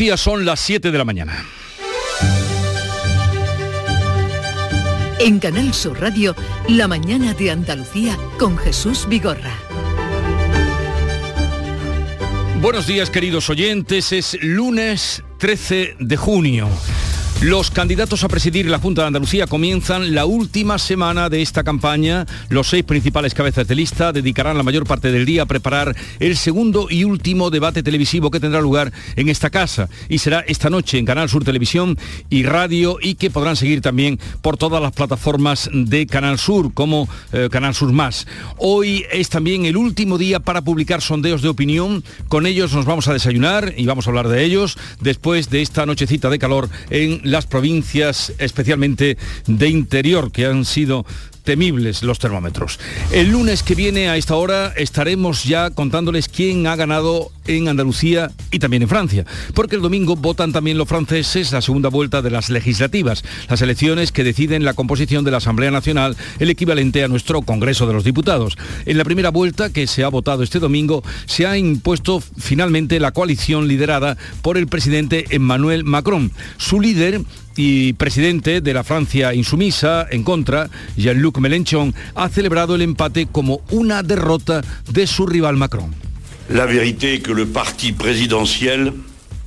Andalucía son las 7 de la mañana. En Canal Sur Radio, La mañana de Andalucía con Jesús Vigorra. Buenos días queridos oyentes, es lunes 13 de junio. Los candidatos a presidir la Junta de Andalucía comienzan la última semana de esta campaña. Los seis principales cabezas de lista dedicarán la mayor parte del día a preparar el segundo y último debate televisivo que tendrá lugar en esta casa y será esta noche en Canal Sur Televisión y Radio y que podrán seguir también por todas las plataformas de Canal Sur como eh, Canal Sur Más. Hoy es también el último día para publicar sondeos de opinión. Con ellos nos vamos a desayunar y vamos a hablar de ellos después de esta nochecita de calor en las provincias, especialmente de interior, que han sido temibles los termómetros. El lunes que viene a esta hora estaremos ya contándoles quién ha ganado en Andalucía y también en Francia, porque el domingo votan también los franceses la segunda vuelta de las legislativas, las elecciones que deciden la composición de la Asamblea Nacional, el equivalente a nuestro Congreso de los Diputados. En la primera vuelta que se ha votado este domingo se ha impuesto finalmente la coalición liderada por el presidente Emmanuel Macron. Su líder y presidente de la Francia insumisa en contra, Jean-Luc Mélenchon, ha celebrado el empate como una derrota de su rival Macron.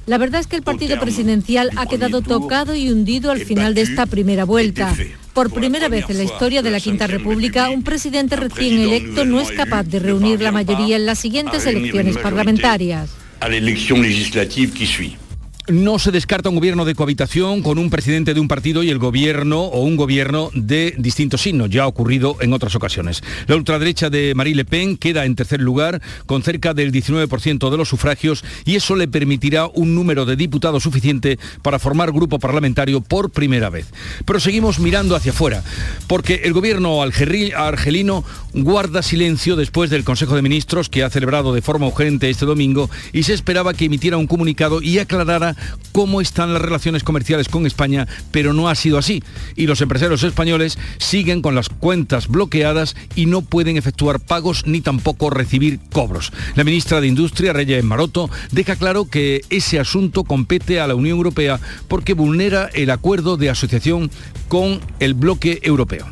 La verdad es que el partido presidencial ha quedado tocado y hundido al final de esta primera vuelta. Por primera vez en la historia de la Quinta República, un presidente recién electo no es capaz de reunir la mayoría en las siguientes elecciones parlamentarias. A la elección legislativa que suit. No se descarta un gobierno de cohabitación con un presidente de un partido y el gobierno o un gobierno de distintos signos. Ya ha ocurrido en otras ocasiones. La ultraderecha de Marie Le Pen queda en tercer lugar con cerca del 19% de los sufragios y eso le permitirá un número de diputados suficiente para formar grupo parlamentario por primera vez. Pero seguimos mirando hacia afuera, porque el gobierno argelino guarda silencio después del Consejo de Ministros que ha celebrado de forma urgente este domingo y se esperaba que emitiera un comunicado y aclarara cómo están las relaciones comerciales con España, pero no ha sido así. Y los empresarios españoles siguen con las cuentas bloqueadas y no pueden efectuar pagos ni tampoco recibir cobros. La ministra de Industria, Reyes Maroto, deja claro que ese asunto compete a la Unión Europea porque vulnera el acuerdo de asociación con el bloque europeo.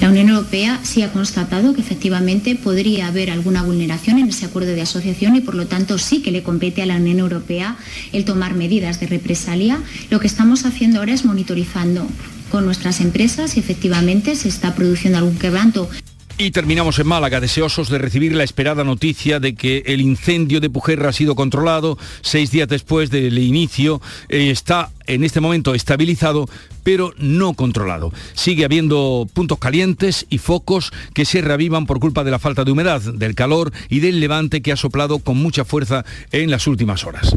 La Unión Europea sí ha constatado que efectivamente podría haber alguna vulneración en ese acuerdo de asociación y por lo tanto sí que le compete a la Unión Europea el tomar medidas de represalia. Lo que estamos haciendo ahora es monitorizando con nuestras empresas si efectivamente se está produciendo algún quebranto. Y terminamos en Málaga, deseosos de recibir la esperada noticia de que el incendio de Pujerra ha sido controlado. Seis días después del inicio eh, está en este momento estabilizado, pero no controlado. Sigue habiendo puntos calientes y focos que se reavivan por culpa de la falta de humedad, del calor y del levante que ha soplado con mucha fuerza en las últimas horas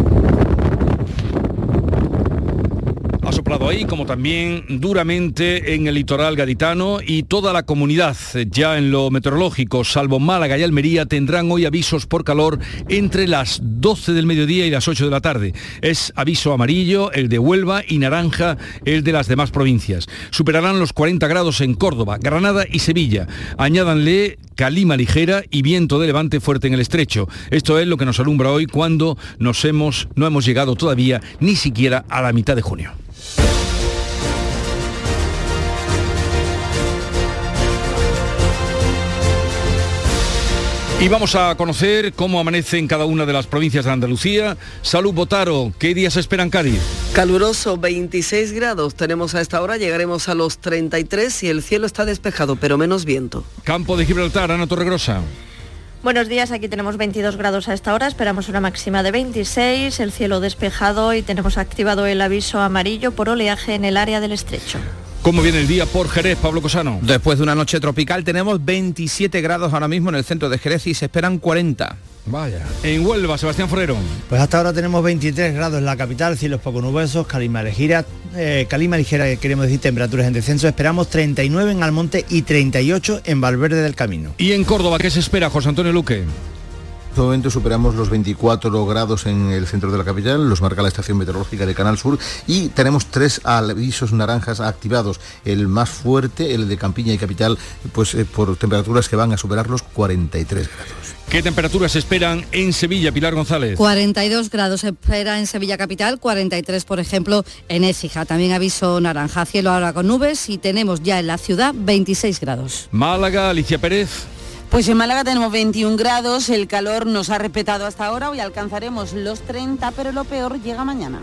ahí, como también duramente en el litoral gaditano y toda la comunidad, ya en lo meteorológico, salvo Málaga y Almería, tendrán hoy avisos por calor entre las 12 del mediodía y las 8 de la tarde. Es aviso amarillo el de Huelva y naranja el de las demás provincias. Superarán los 40 grados en Córdoba, Granada y Sevilla. Añádanle calima ligera y viento de levante fuerte en el estrecho. Esto es lo que nos alumbra hoy cuando nos hemos, no hemos llegado todavía ni siquiera a la mitad de junio. Y vamos a conocer cómo amanece en cada una de las provincias de Andalucía. Salud Botaro, ¿qué días esperan Cádiz? Caluroso, 26 grados tenemos a esta hora, llegaremos a los 33 y el cielo está despejado, pero menos viento. Campo de Gibraltar, Ana Torregrosa. Buenos días, aquí tenemos 22 grados a esta hora, esperamos una máxima de 26, el cielo despejado y tenemos activado el aviso amarillo por oleaje en el área del estrecho. ¿Cómo viene el día por Jerez, Pablo Cosano? Después de una noche tropical tenemos 27 grados ahora mismo en el centro de Jerez y se esperan 40. Vaya. En Huelva, Sebastián Forero. Pues hasta ahora tenemos 23 grados en la capital, cielos poco nubosos, calima ligera, eh, calima ligera, queremos decir temperaturas en descenso. Esperamos 39 en Almonte y 38 en Valverde del Camino. ¿Y en Córdoba qué se espera, José Antonio Luque? Este momento superamos los 24 grados en el centro de la capital, los marca la estación meteorológica de Canal Sur y tenemos tres avisos naranjas activados. El más fuerte, el de Campiña y Capital, pues eh, por temperaturas que van a superar los 43 grados. ¿Qué temperaturas esperan en Sevilla, Pilar González? 42 grados espera en Sevilla Capital, 43 por ejemplo en Écija. También aviso naranja, cielo ahora con nubes y tenemos ya en la ciudad 26 grados. Málaga, Alicia Pérez. Pues en Málaga tenemos 21 grados, el calor nos ha respetado hasta ahora, hoy alcanzaremos los 30, pero lo peor llega mañana.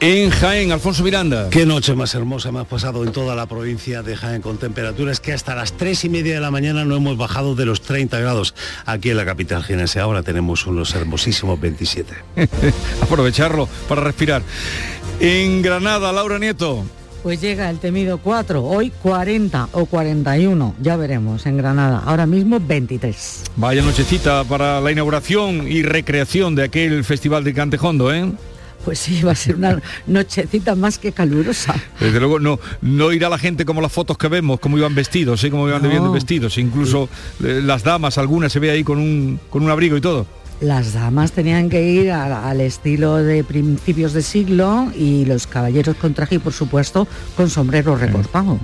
En Jaén, Alfonso Miranda. Qué noche más hermosa me ha pasado en toda la provincia de Jaén con temperaturas que hasta las 3 y media de la mañana no hemos bajado de los 30 grados. Aquí en la capital jienense ahora tenemos unos hermosísimos 27. Aprovecharlo para respirar. En Granada, Laura Nieto. Pues llega el temido 4, hoy 40 o 41, ya veremos en Granada, ahora mismo 23. Vaya nochecita para la inauguración y recreación de aquel festival de Cantejondo, ¿eh? Pues sí, va a ser una nochecita más que calurosa. Desde luego no, no irá la gente como las fotos que vemos, como iban vestidos, ¿sí? como iban no. vestidos. Incluso eh, las damas, algunas se ve ahí con un, con un abrigo y todo las damas tenían que ir al estilo de principios de siglo y los caballeros con traje y por supuesto con sombrero recortado.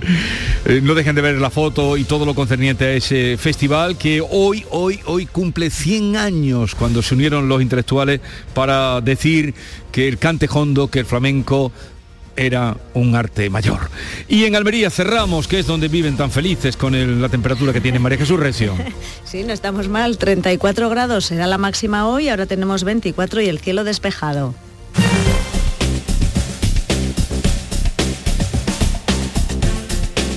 Eh, no dejen de ver la foto y todo lo concerniente a ese festival que hoy, hoy, hoy cumple 100 años cuando se unieron los intelectuales para decir que el cante hondo, que el flamenco era un arte mayor. Y en Almería cerramos, que es donde viven tan felices con el, la temperatura que tiene María Jesús Recio. Sí, no estamos mal, 34 grados será la máxima hoy, ahora tenemos 24 y el cielo despejado.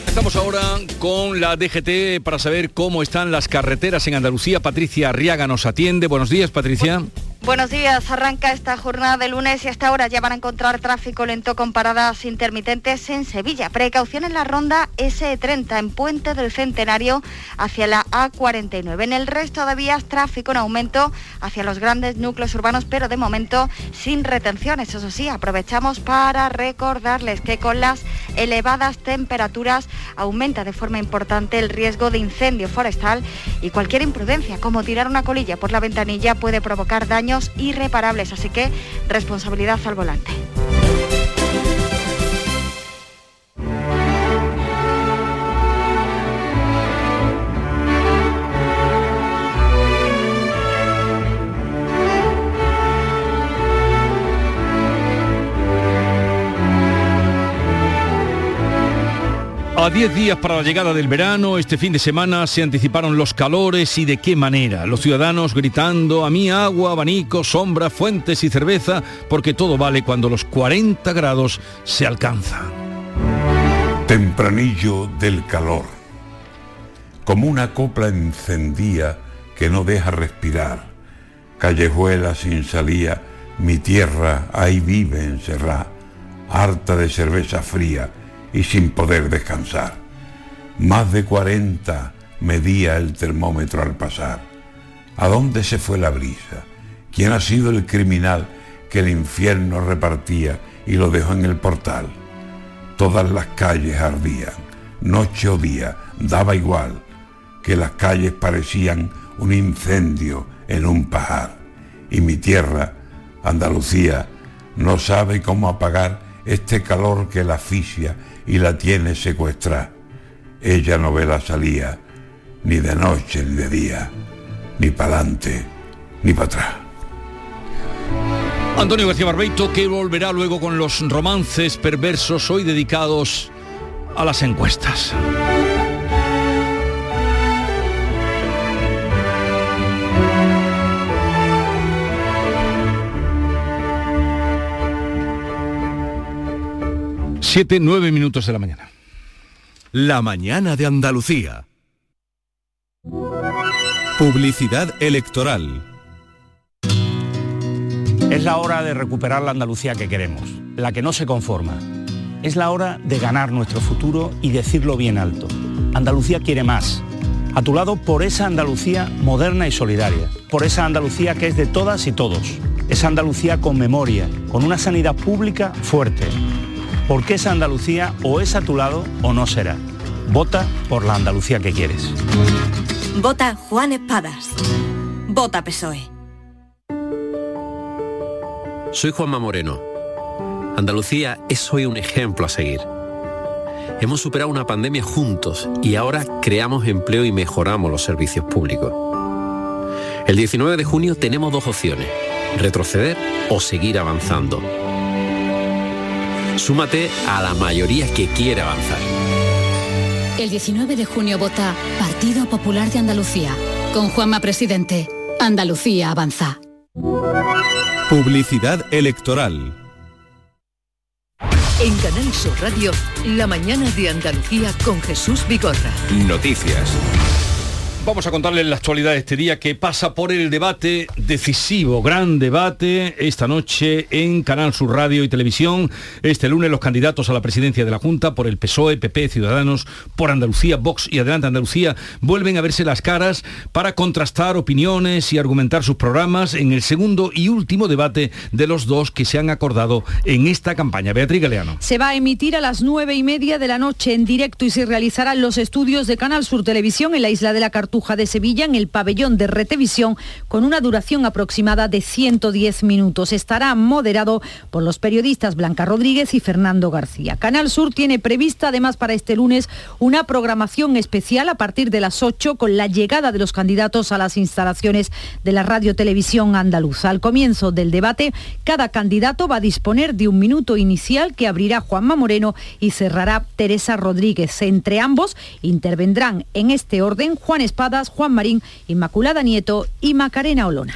Estamos ahora con la DGT para saber cómo están las carreteras en Andalucía. Patricia Arriaga nos atiende. Buenos días, Patricia. Buenos días, arranca esta jornada de lunes y hasta ahora ya van a encontrar tráfico lento con paradas intermitentes en Sevilla. Precaución en la ronda S30 en Puente del Centenario hacia la A49. En el resto de vías tráfico en aumento hacia los grandes núcleos urbanos, pero de momento sin retenciones. Eso sí, aprovechamos para recordarles que con las elevadas temperaturas aumenta de forma importante el riesgo de incendio forestal y cualquier imprudencia como tirar una colilla por la ventanilla puede provocar daño irreparables, así que responsabilidad al volante. A 10 días para la llegada del verano, este fin de semana se anticiparon los calores y de qué manera. Los ciudadanos gritando a mí agua, abanico, sombra, fuentes y cerveza, porque todo vale cuando los 40 grados se alcanzan. Tempranillo del calor. Como una copla encendía que no deja respirar. Callejuela sin salía, mi tierra ahí vive encerrada, harta de cerveza fría y sin poder descansar. Más de 40 medía el termómetro al pasar. ¿A dónde se fue la brisa? ¿Quién ha sido el criminal que el infierno repartía y lo dejó en el portal? Todas las calles ardían, noche o día, daba igual, que las calles parecían un incendio en un pajar. Y mi tierra, Andalucía, no sabe cómo apagar este calor que la asfixia y la tiene secuestrada. Ella no ve la salida, ni de noche ni de día, ni para adelante ni para atrás. Antonio García Barbeito que volverá luego con los romances perversos hoy dedicados a las encuestas. Siete, nueve minutos de la mañana. La mañana de Andalucía. Publicidad electoral. Es la hora de recuperar la Andalucía que queremos, la que no se conforma. Es la hora de ganar nuestro futuro y decirlo bien alto. Andalucía quiere más. A tu lado por esa Andalucía moderna y solidaria, por esa Andalucía que es de todas y todos, esa Andalucía con memoria, con una sanidad pública fuerte porque esa Andalucía o es a tu lado o no será. Vota por la Andalucía que quieres. Vota Juan Espadas. vota PSOE. Soy Juanma Moreno. Andalucía es hoy un ejemplo a seguir. Hemos superado una pandemia juntos y ahora creamos empleo y mejoramos los servicios públicos. El 19 de junio tenemos dos opciones, retroceder o seguir avanzando. Súmate a la mayoría que quiere avanzar. El 19 de junio vota Partido Popular de Andalucía. Con Juanma Presidente, Andalucía avanza. Publicidad electoral. En Canal Sur Radio, la mañana de Andalucía con Jesús Vigorra. Noticias. Vamos a contarles la actualidad de este día que pasa por el debate decisivo, gran debate esta noche en Canal Sur Radio y Televisión. Este lunes los candidatos a la presidencia de la Junta por el PSOE, PP, Ciudadanos, por Andalucía, Vox y Adelante Andalucía vuelven a verse las caras para contrastar opiniones y argumentar sus programas en el segundo y último debate de los dos que se han acordado en esta campaña. Beatriz Galeano. Se va a emitir a las nueve y media de la noche en directo y se realizarán los estudios de Canal Sur Televisión en la isla de la Cartuja de Sevilla en el pabellón de Retevisión con una duración aproximada de 110 minutos. Estará moderado por los periodistas Blanca Rodríguez y Fernando García. Canal Sur tiene prevista además para este lunes una programación especial a partir de las 8 con la llegada de los candidatos a las instalaciones de la Radio Televisión Andaluza. Al comienzo del debate, cada candidato va a disponer de un minuto inicial que abrirá Juanma Moreno y cerrará Teresa Rodríguez. Entre ambos intervendrán en este orden Juan Juan Marín, Inmaculada Nieto y Macarena Olona.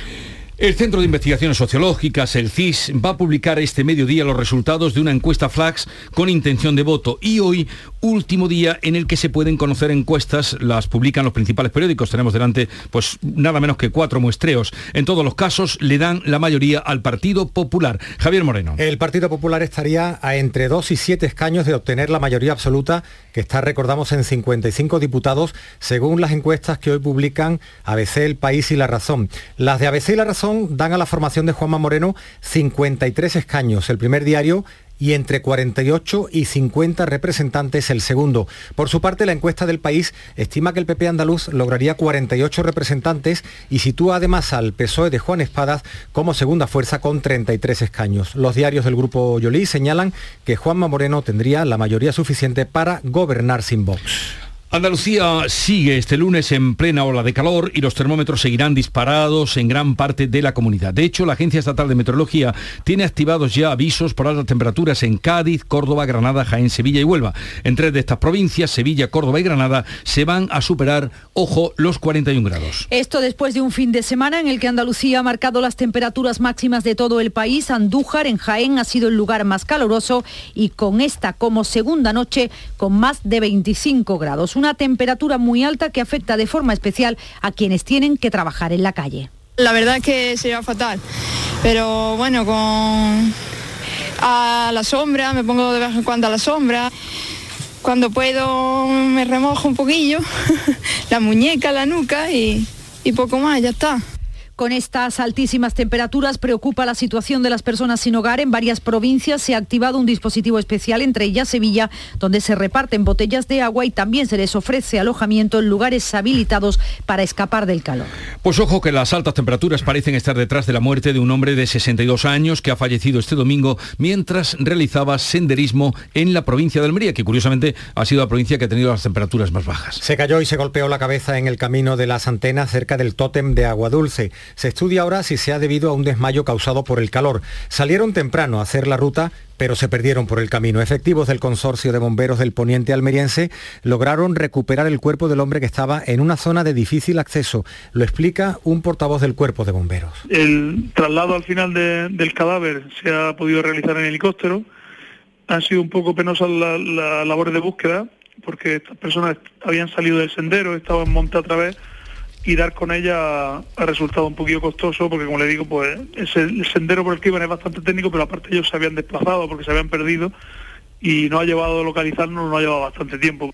El Centro de Investigaciones Sociológicas, el CIS, va a publicar este mediodía los resultados de una encuesta Flax con intención de voto y hoy, último día en el que se pueden conocer encuestas, las publican los principales periódicos. Tenemos delante pues nada menos que cuatro muestreos. En todos los casos le dan la mayoría al Partido Popular. Javier Moreno. El Partido Popular estaría a entre dos y siete escaños de obtener la mayoría absoluta que está, recordamos, en 55 diputados, según las encuestas que hoy publican ABC, El País y La Razón. Las de ABC y La Razón dan a la formación de Juanma Moreno 53 escaños, el primer diario y entre 48 y 50 representantes el segundo. Por su parte, la encuesta del país estima que el PP andaluz lograría 48 representantes y sitúa además al PSOE de Juan Espadas como segunda fuerza con 33 escaños. Los diarios del grupo Yolí señalan que Juanma Moreno tendría la mayoría suficiente para gobernar sin Vox. Andalucía sigue este lunes en plena ola de calor y los termómetros seguirán disparados en gran parte de la comunidad. De hecho, la Agencia Estatal de Meteorología tiene activados ya avisos por altas temperaturas en Cádiz, Córdoba, Granada, Jaén, Sevilla y Huelva. En tres de estas provincias, Sevilla, Córdoba y Granada, se van a superar, ojo, los 41 grados. Esto después de un fin de semana en el que Andalucía ha marcado las temperaturas máximas de todo el país. Andújar, en Jaén, ha sido el lugar más caluroso y con esta como segunda noche con más de 25 grados una temperatura muy alta que afecta de forma especial a quienes tienen que trabajar en la calle. La verdad es que sería fatal, pero bueno, con a la sombra, me pongo de vez en cuando a la sombra. Cuando puedo me remojo un poquillo, la muñeca, la nuca y, y poco más, ya está. Con estas altísimas temperaturas preocupa la situación de las personas sin hogar. En varias provincias se ha activado un dispositivo especial, entre ellas Sevilla, donde se reparten botellas de agua y también se les ofrece alojamiento en lugares habilitados para escapar del calor. Pues ojo que las altas temperaturas parecen estar detrás de la muerte de un hombre de 62 años que ha fallecido este domingo mientras realizaba senderismo en la provincia de Almería, que curiosamente ha sido la provincia que ha tenido las temperaturas más bajas. Se cayó y se golpeó la cabeza en el camino de las antenas cerca del tótem de agua dulce. Se estudia ahora si se ha debido a un desmayo causado por el calor. Salieron temprano a hacer la ruta, pero se perdieron por el camino. Efectivos del Consorcio de Bomberos del Poniente Almeriense lograron recuperar el cuerpo del hombre que estaba en una zona de difícil acceso. Lo explica un portavoz del Cuerpo de Bomberos. El traslado al final del cadáver se ha podido realizar en helicóptero. Han sido un poco penosas las la labores de búsqueda porque estas personas habían salido del sendero, estaban monte a través y dar con ella ha resultado un poquito costoso porque como le digo pues el sendero por el que iban es bastante técnico pero aparte ellos se habían desplazado porque se habían perdido y no ha llevado a localizarnos, no ha llevado bastante tiempo.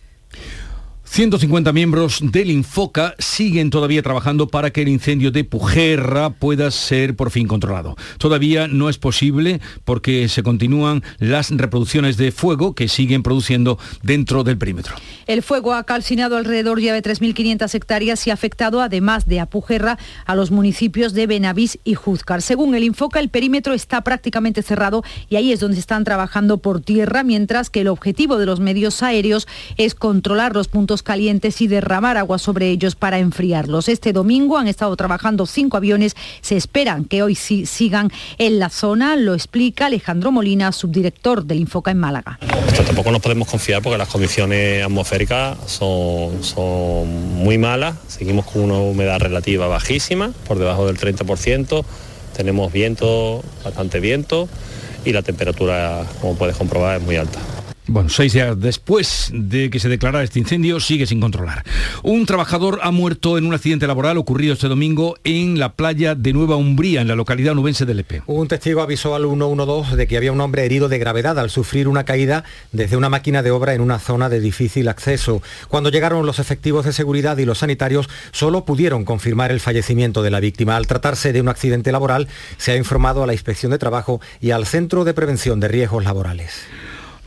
150 miembros del Infoca siguen todavía trabajando para que el incendio de Pujerra pueda ser por fin controlado. Todavía no es posible porque se continúan las reproducciones de fuego que siguen produciendo dentro del perímetro. El fuego ha calcinado alrededor ya de 3.500 hectáreas y ha afectado, además de a Pujerra, a los municipios de Benavís y Juzcar. Según el Infoca, el perímetro está prácticamente cerrado y ahí es donde están trabajando por tierra, mientras que el objetivo de los medios aéreos es controlar los puntos calientes y derramar agua sobre ellos para enfriarlos. Este domingo han estado trabajando cinco aviones. Se esperan que hoy sí sigan en la zona. Lo explica Alejandro Molina, subdirector del Infoca en Málaga. Tampoco nos podemos confiar porque las condiciones atmosféricas son, son muy malas. Seguimos con una humedad relativa bajísima, por debajo del 30%. Tenemos viento, bastante viento y la temperatura, como puedes comprobar, es muy alta. Bueno, seis días después de que se declarara este incendio, sigue sin controlar. Un trabajador ha muerto en un accidente laboral ocurrido este domingo en la playa de Nueva Umbría, en la localidad nubense de Lepe. Un testigo avisó al 112 de que había un hombre herido de gravedad al sufrir una caída desde una máquina de obra en una zona de difícil acceso. Cuando llegaron los efectivos de seguridad y los sanitarios, solo pudieron confirmar el fallecimiento de la víctima. Al tratarse de un accidente laboral, se ha informado a la Inspección de Trabajo y al Centro de Prevención de Riesgos Laborales.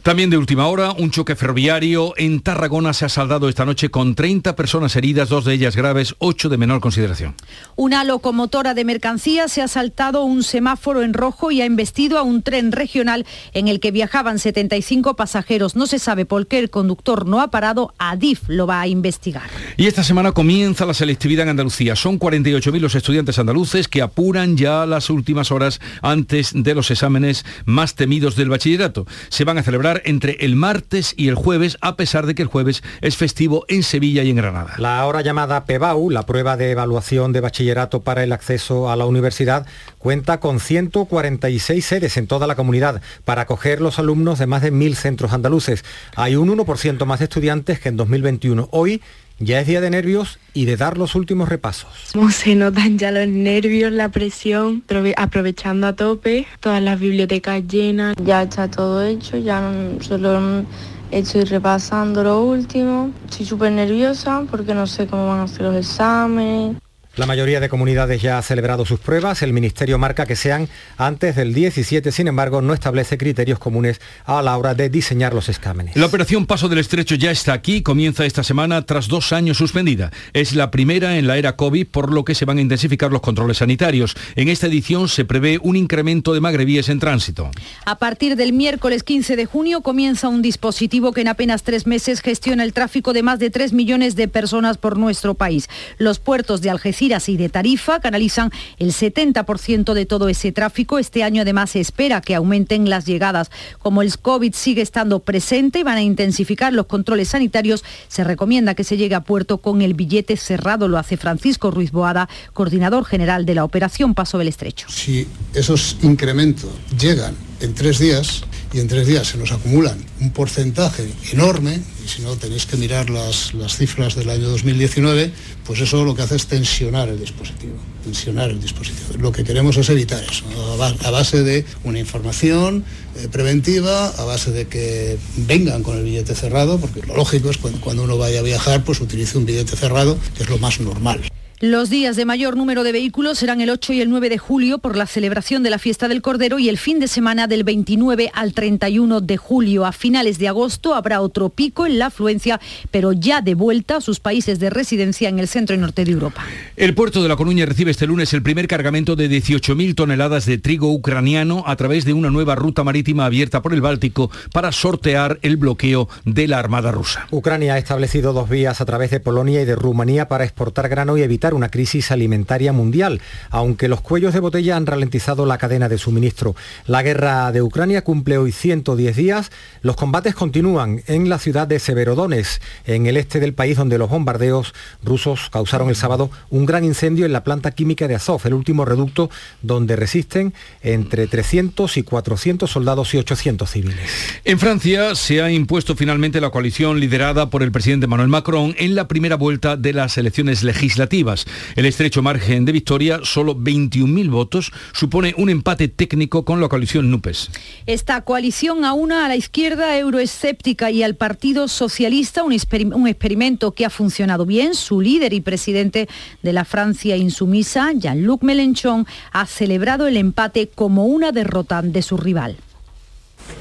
También de última hora, un choque ferroviario en Tarragona se ha saldado esta noche con 30 personas heridas, dos de ellas graves, ocho de menor consideración. Una locomotora de mercancías se ha saltado un semáforo en rojo y ha embestido a un tren regional en el que viajaban 75 pasajeros. No se sabe por qué el conductor no ha parado. Adif lo va a investigar. Y esta semana comienza la selectividad en Andalucía. Son 48.000 los estudiantes andaluces que apuran ya las últimas horas antes de los exámenes más temidos del bachillerato. Se van a celebrar entre el martes y el jueves, a pesar de que el jueves es festivo en Sevilla y en Granada. La ahora llamada PEBAU, la prueba de evaluación de bachillerato para el acceso a la universidad, cuenta con 146 sedes en toda la comunidad para acoger los alumnos de más de mil centros andaluces. Hay un 1% más de estudiantes que en 2021. Hoy ya es día de nervios y de dar los últimos repasos. Se notan ya los nervios, la presión, aprovechando a tope, todas las bibliotecas llenas. Ya está todo hecho, ya solo estoy repasando lo último. Estoy súper nerviosa porque no sé cómo van a ser los exámenes. La mayoría de comunidades ya ha celebrado sus pruebas. El Ministerio marca que sean antes del 17, sin embargo, no establece criterios comunes a la hora de diseñar los exámenes. La operación Paso del Estrecho ya está aquí, comienza esta semana tras dos años suspendida. Es la primera en la era COVID, por lo que se van a intensificar los controles sanitarios. En esta edición se prevé un incremento de magrebíes en tránsito. A partir del miércoles 15 de junio comienza un dispositivo que en apenas tres meses gestiona el tráfico de más de 3 millones de personas por nuestro país. Los puertos de Algeciras y de Tarifa canalizan el 70% de todo ese tráfico. Este año además se espera que aumenten las llegadas. Como el COVID sigue estando presente y van a intensificar los controles sanitarios, se recomienda que se llegue a puerto con el billete cerrado. Lo hace Francisco Ruiz Boada, coordinador general de la operación Paso del Estrecho. Si esos incrementos llegan en tres días y en tres días se nos acumulan un porcentaje enorme, y si no tenéis que mirar las, las cifras del año 2019, pues eso lo que hace es tensionar el dispositivo, tensionar el dispositivo. Lo que queremos es evitar eso, a base de una información eh, preventiva, a base de que vengan con el billete cerrado, porque lo lógico es cuando, cuando uno vaya a viajar, pues utilice un billete cerrado, que es lo más normal. Los días de mayor número de vehículos serán el 8 y el 9 de julio por la celebración de la fiesta del Cordero y el fin de semana del 29 al 31 de julio. A finales de agosto habrá otro pico en la afluencia, pero ya de vuelta a sus países de residencia en el centro y norte de Europa. El puerto de La Coruña recibe este lunes el primer cargamento de 18.000 toneladas de trigo ucraniano a través de una nueva ruta marítima abierta por el Báltico para sortear el bloqueo de la Armada rusa. Ucrania ha establecido dos vías a través de Polonia y de Rumanía para exportar grano y evitar una crisis alimentaria mundial, aunque los cuellos de botella han ralentizado la cadena de suministro. La guerra de Ucrania cumple hoy 110 días. Los combates continúan en la ciudad de Severodonetsk, en el este del país, donde los bombardeos rusos causaron el sábado un gran incendio en la planta química de Azov, el último reducto donde resisten entre 300 y 400 soldados y 800 civiles. En Francia se ha impuesto finalmente la coalición liderada por el presidente Manuel Macron en la primera vuelta de las elecciones legislativas. Bruselas. El estrecho margen de victoria, solo 21.000 votos, supone un empate técnico con la coalición NUPES. Esta coalición aúna a la izquierda euroescéptica y al Partido Socialista, un, un experimento que ha funcionado bien. Su líder y presidente de la Francia insumisa, Jean-Luc Mélenchon, ha celebrado el empate como una derrota de su rival.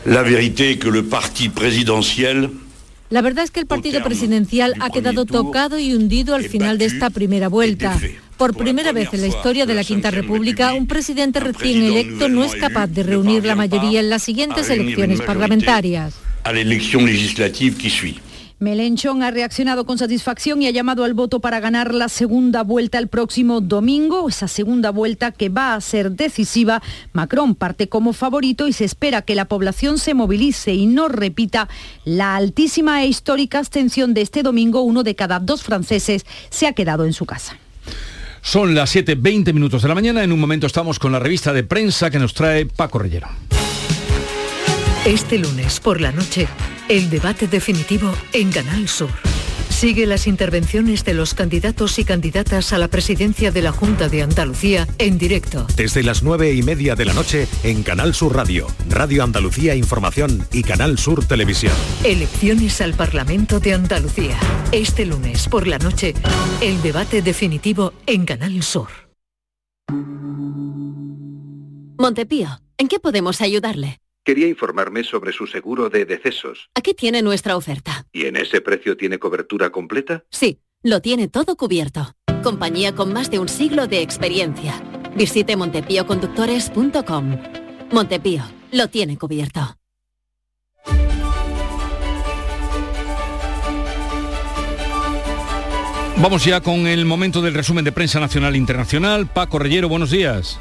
La vérité que le parti présidentiel la verdad es que el partido presidencial ha quedado tocado y hundido al final de esta primera vuelta. Por primera vez en la historia de la Quinta República, un presidente recién electo no es capaz de reunir la mayoría en las siguientes elecciones parlamentarias. A la elección legislativa que sigue. Melenchón ha reaccionado con satisfacción y ha llamado al voto para ganar la segunda vuelta el próximo domingo, esa segunda vuelta que va a ser decisiva. Macron parte como favorito y se espera que la población se movilice y no repita la altísima e histórica abstención de este domingo. Uno de cada dos franceses se ha quedado en su casa. Son las 7.20 minutos de la mañana. En un momento estamos con la revista de prensa que nos trae Paco Rellero. Este lunes por la noche, el debate definitivo en Canal Sur. Sigue las intervenciones de los candidatos y candidatas a la presidencia de la Junta de Andalucía en directo. Desde las nueve y media de la noche en Canal Sur Radio, Radio Andalucía Información y Canal Sur Televisión. Elecciones al Parlamento de Andalucía. Este lunes por la noche, el debate definitivo en Canal Sur. Montepío, ¿en qué podemos ayudarle? Quería informarme sobre su seguro de decesos. Aquí tiene nuestra oferta. ¿Y en ese precio tiene cobertura completa? Sí, lo tiene todo cubierto. Compañía con más de un siglo de experiencia. Visite montepíoconductores.com. Montepío, lo tiene cubierto. Vamos ya con el momento del resumen de prensa nacional e internacional. Paco Rellero, buenos días.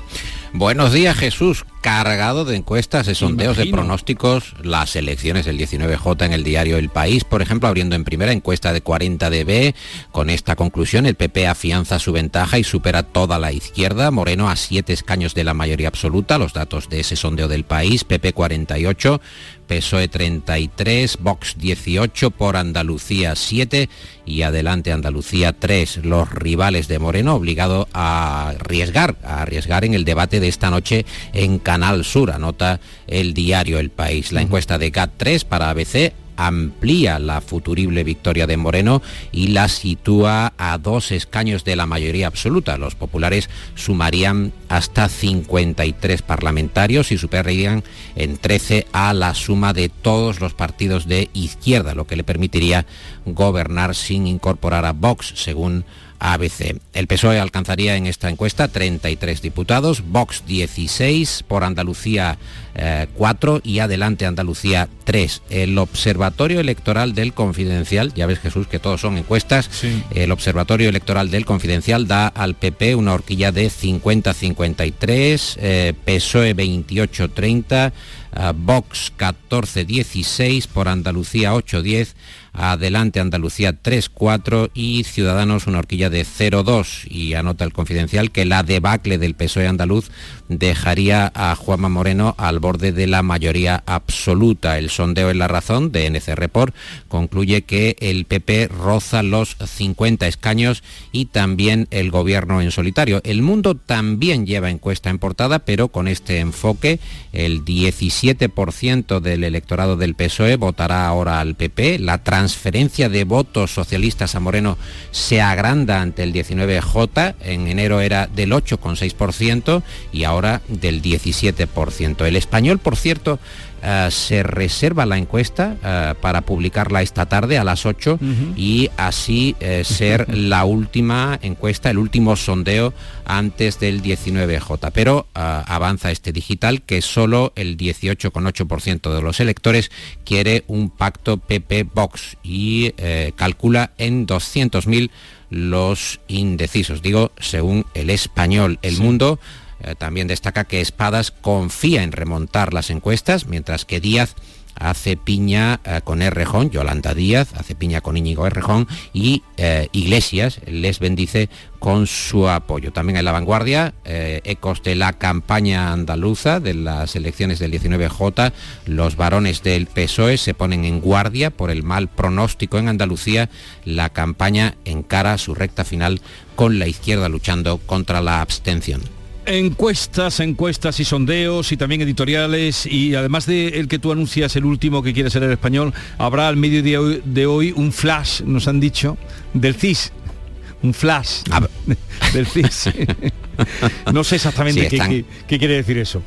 Buenos días, Jesús. Cargado de encuestas, de sondeos, de pronósticos, las elecciones del 19J en el diario El País, por ejemplo, abriendo en primera encuesta de 40 dB, con esta conclusión, el PP afianza su ventaja y supera toda la izquierda. Moreno a siete escaños de la mayoría absoluta, los datos de ese sondeo del País, PP 48, PSOE 33, Vox 18, por Andalucía 7 y adelante Andalucía 3. Los rivales de Moreno obligado a arriesgar, a arriesgar en el debate de esta noche en Canal Sur, anota el diario El País. La encuesta de GAT 3 para ABC amplía la futurible victoria de Moreno y la sitúa a dos escaños de la mayoría absoluta. Los populares sumarían hasta 53 parlamentarios y superarían en 13 a la suma de todos los partidos de izquierda, lo que le permitiría gobernar sin incorporar a Vox, según ABC. El PSOE alcanzaría en esta encuesta 33 diputados, Vox 16, por Andalucía 4 eh, y adelante Andalucía 3. El Observatorio Electoral del Confidencial, ya ves Jesús que todos son encuestas, el Observatorio Electoral del Confidencial da al PP una horquilla de 50-53, eh, PSOE 28-30, eh, Vox 14-16, por Andalucía 8-10, Adelante Andalucía 3-4 y Ciudadanos una horquilla de 0-2. Y anota el confidencial que la debacle del PSOE andaluz dejaría a Juanma Moreno al borde de la mayoría absoluta. El sondeo en la razón de NC Report concluye que el PP roza los 50 escaños y también el gobierno en solitario. El mundo también lleva encuesta en portada, pero con este enfoque el 17% del electorado del PSOE votará ahora al PP. La transferencia de votos socialistas a Moreno se agranda ante el 19J. En enero era del 8,6% y ahora del 17%. El español, por cierto, eh, se reserva la encuesta eh, para publicarla esta tarde a las 8 y así eh, ser la última encuesta, el último sondeo antes del 19J. Pero avanza este digital que solo el 18,8% de los electores quiere un pacto PP-Vox y calcula en 200.000 los indecisos, digo, según el español. El mundo eh, también destaca que Espadas confía en remontar las encuestas, mientras que Díaz hace piña eh, con Errejón, Yolanda Díaz hace piña con Íñigo Errejón y eh, Iglesias les bendice con su apoyo. También en la vanguardia, ecos de la campaña andaluza de las elecciones del 19J, los varones del PSOE se ponen en guardia por el mal pronóstico en Andalucía, la campaña encara su recta final con la izquierda luchando contra la abstención. Encuestas, encuestas y sondeos y también editoriales y además de el que tú anuncias, el último que quiere ser el español, habrá al mediodía de hoy un flash, nos han dicho, del CIS. Un flash del CIS. no sé exactamente qué quiere decir eso.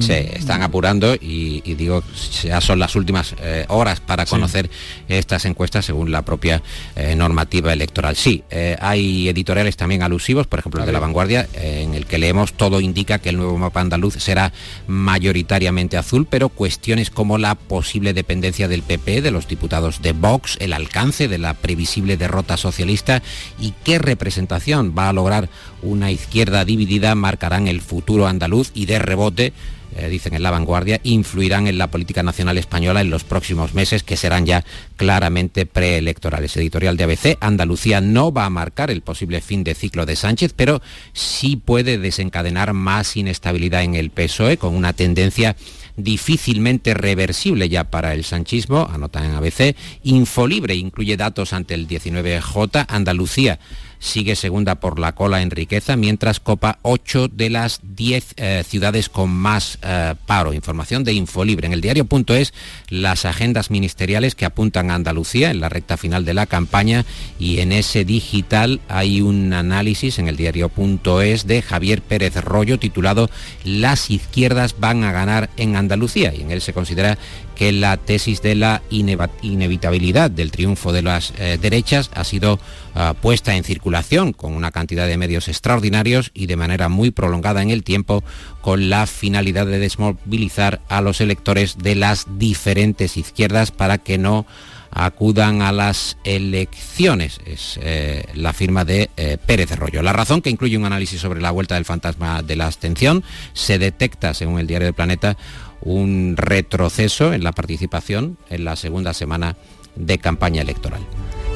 Se están apurando y, digo, ya son las últimas eh, horas para conocer estas encuestas según la propia eh, normativa electoral. Sí, eh, hay editoriales también alusivos, por ejemplo el de La Vanguardia, en el que leemos todo indica que el nuevo mapa andaluz será mayoritariamente azul, pero cuestiones como la posible dependencia del PP, de los diputados de Vox, el alcance de la previsible derrota socialista y qué representación va a lograr una izquierda dividida marcarán el futuro andaluz y de rebote eh, dicen en la vanguardia, influirán en la política nacional española en los próximos meses, que serán ya claramente preelectorales. Editorial de ABC, Andalucía no va a marcar el posible fin de ciclo de Sánchez, pero sí puede desencadenar más inestabilidad en el PSOE, con una tendencia difícilmente reversible ya para el sanchismo, anotan en ABC. Infolibre incluye datos ante el 19J. Andalucía sigue segunda por la cola en riqueza, mientras copa 8 de las 10 eh, ciudades con más eh, paro. Información de Infolibre. En el diario.es, las agendas ministeriales que apuntan a Andalucía en la recta final de la campaña y en ese digital hay un análisis en el diario.es de Javier Pérez Rollo titulado Las izquierdas van a ganar en Andalucía y en él se considera que la tesis de la inevitabilidad del triunfo de las eh, derechas ha sido ah, puesta en circulación con una cantidad de medios extraordinarios y de manera muy prolongada en el tiempo con la finalidad de desmovilizar a los electores de las diferentes izquierdas para que no acudan a las elecciones. Es eh, la firma de eh, Pérez Rollo. La razón que incluye un análisis sobre la vuelta del fantasma de la abstención se detecta, según el diario del Planeta, un retroceso en la participación en la segunda semana de campaña electoral.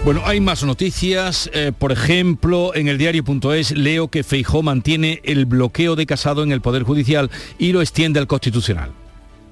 Bueno, hay más noticias. Eh, por ejemplo, en el diario.es leo que Feijó mantiene el bloqueo de Casado en el Poder Judicial y lo extiende al Constitucional.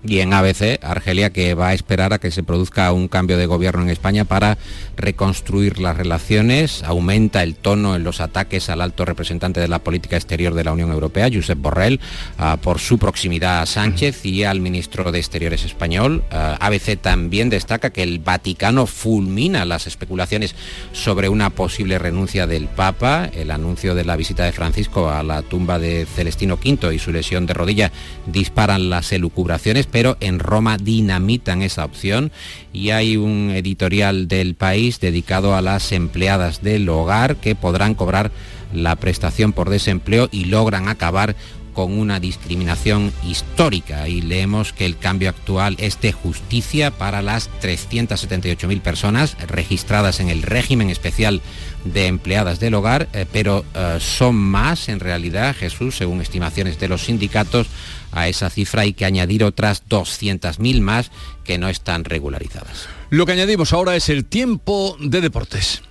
Y en ABC, Argelia, que va a esperar a que se produzca un cambio de gobierno en España para reconstruir las relaciones, aumenta el tono en los ataques al alto representante de la política exterior de la Unión Europea, Josep Borrell, ah, por su proximidad a Sánchez y al ministro de Exteriores español. Ah, ABC también destaca que el Vaticano fulmina las especulaciones sobre una posible renuncia del Papa, el anuncio de la visita de Francisco a la tumba de Celestino V y su lesión de rodilla disparan las elucubraciones pero en Roma dinamitan esa opción y hay un editorial del país dedicado a las empleadas del hogar que podrán cobrar la prestación por desempleo y logran acabar con una discriminación histórica. Y leemos que el cambio actual es de justicia para las 378.000 personas registradas en el régimen especial de empleadas del hogar, eh, pero eh, son más en realidad, Jesús, según estimaciones de los sindicatos, a esa cifra hay que añadir otras 200.000 más que no están regularizadas. Lo que añadimos ahora es el tiempo de deportes.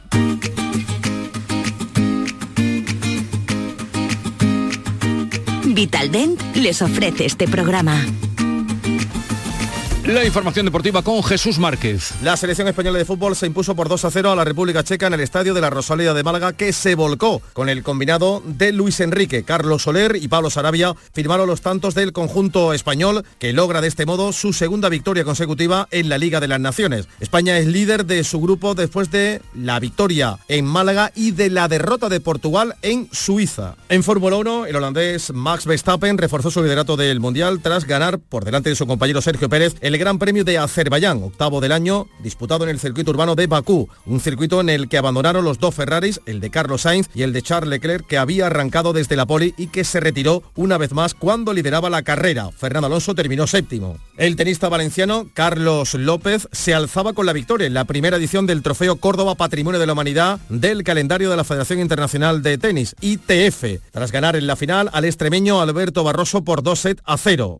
Vitaldent les ofrece este programa. La información deportiva con Jesús Márquez. La selección española de fútbol se impuso por 2 a 0 a la República Checa en el estadio de la Rosalía de Málaga que se volcó con el combinado de Luis Enrique, Carlos Soler y Pablo Sarabia firmaron los tantos del conjunto español que logra de este modo su segunda victoria consecutiva en la Liga de las Naciones. España es líder de su grupo después de la victoria en Málaga y de la derrota de Portugal en Suiza. En Fórmula 1, el holandés Max Verstappen reforzó su liderato del Mundial tras ganar por delante de su compañero Sergio Pérez el Gran Premio de Azerbaiyán, octavo del año, disputado en el circuito urbano de Bakú, un circuito en el que abandonaron los dos Ferraris, el de Carlos Sainz y el de Charles Leclerc, que había arrancado desde la poli y que se retiró una vez más cuando lideraba la carrera. Fernando Alonso terminó séptimo. El tenista valenciano Carlos López se alzaba con la victoria en la primera edición del Trofeo Córdoba Patrimonio de la Humanidad del calendario de la Federación Internacional de Tenis, ITF, tras ganar en la final al extremeño Alberto Barroso por 2 set a 0.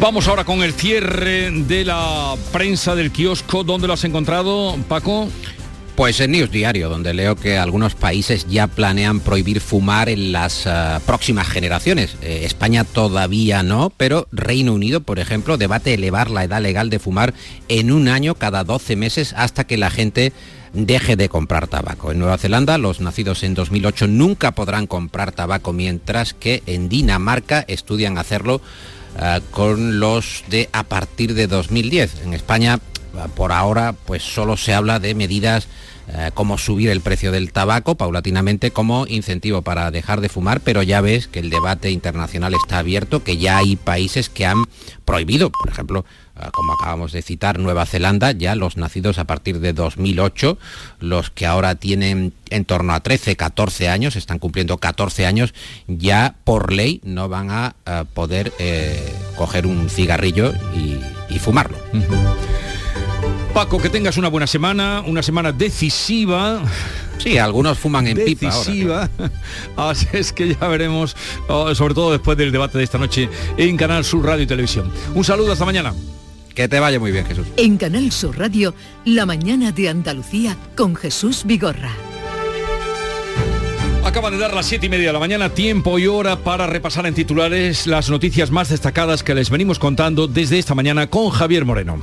Vamos ahora con el cierre de la prensa del kiosco. ¿Dónde lo has encontrado, Paco? Pues en News Diario, donde leo que algunos países ya planean prohibir fumar en las uh, próximas generaciones. Eh, España todavía no, pero Reino Unido, por ejemplo, debate elevar la edad legal de fumar en un año cada 12 meses hasta que la gente deje de comprar tabaco. En Nueva Zelanda, los nacidos en 2008 nunca podrán comprar tabaco, mientras que en Dinamarca estudian hacerlo uh, con los de a partir de 2010. En España, uh, por ahora, pues solo se habla de medidas eh, como subir el precio del tabaco paulatinamente como incentivo para dejar de fumar, pero ya ves que el debate internacional está abierto, que ya hay países que han prohibido, por ejemplo, eh, como acabamos de citar, Nueva Zelanda, ya los nacidos a partir de 2008, los que ahora tienen en torno a 13, 14 años, están cumpliendo 14 años, ya por ley no van a, a poder eh, coger un cigarrillo y, y fumarlo. Uh -huh. Paco, que tengas una buena semana, una semana decisiva. Sí, algunos fuman en decisiva. pipa ahora. Así es que ya veremos, oh, sobre todo después del debate de esta noche en Canal Sur Radio y Televisión. Un saludo, hasta mañana. Que te vaya muy bien, Jesús. En Canal Sur Radio, la mañana de Andalucía con Jesús Vigorra. Acaba de dar las siete y media de la mañana, tiempo y hora para repasar en titulares las noticias más destacadas que les venimos contando desde esta mañana con Javier Moreno.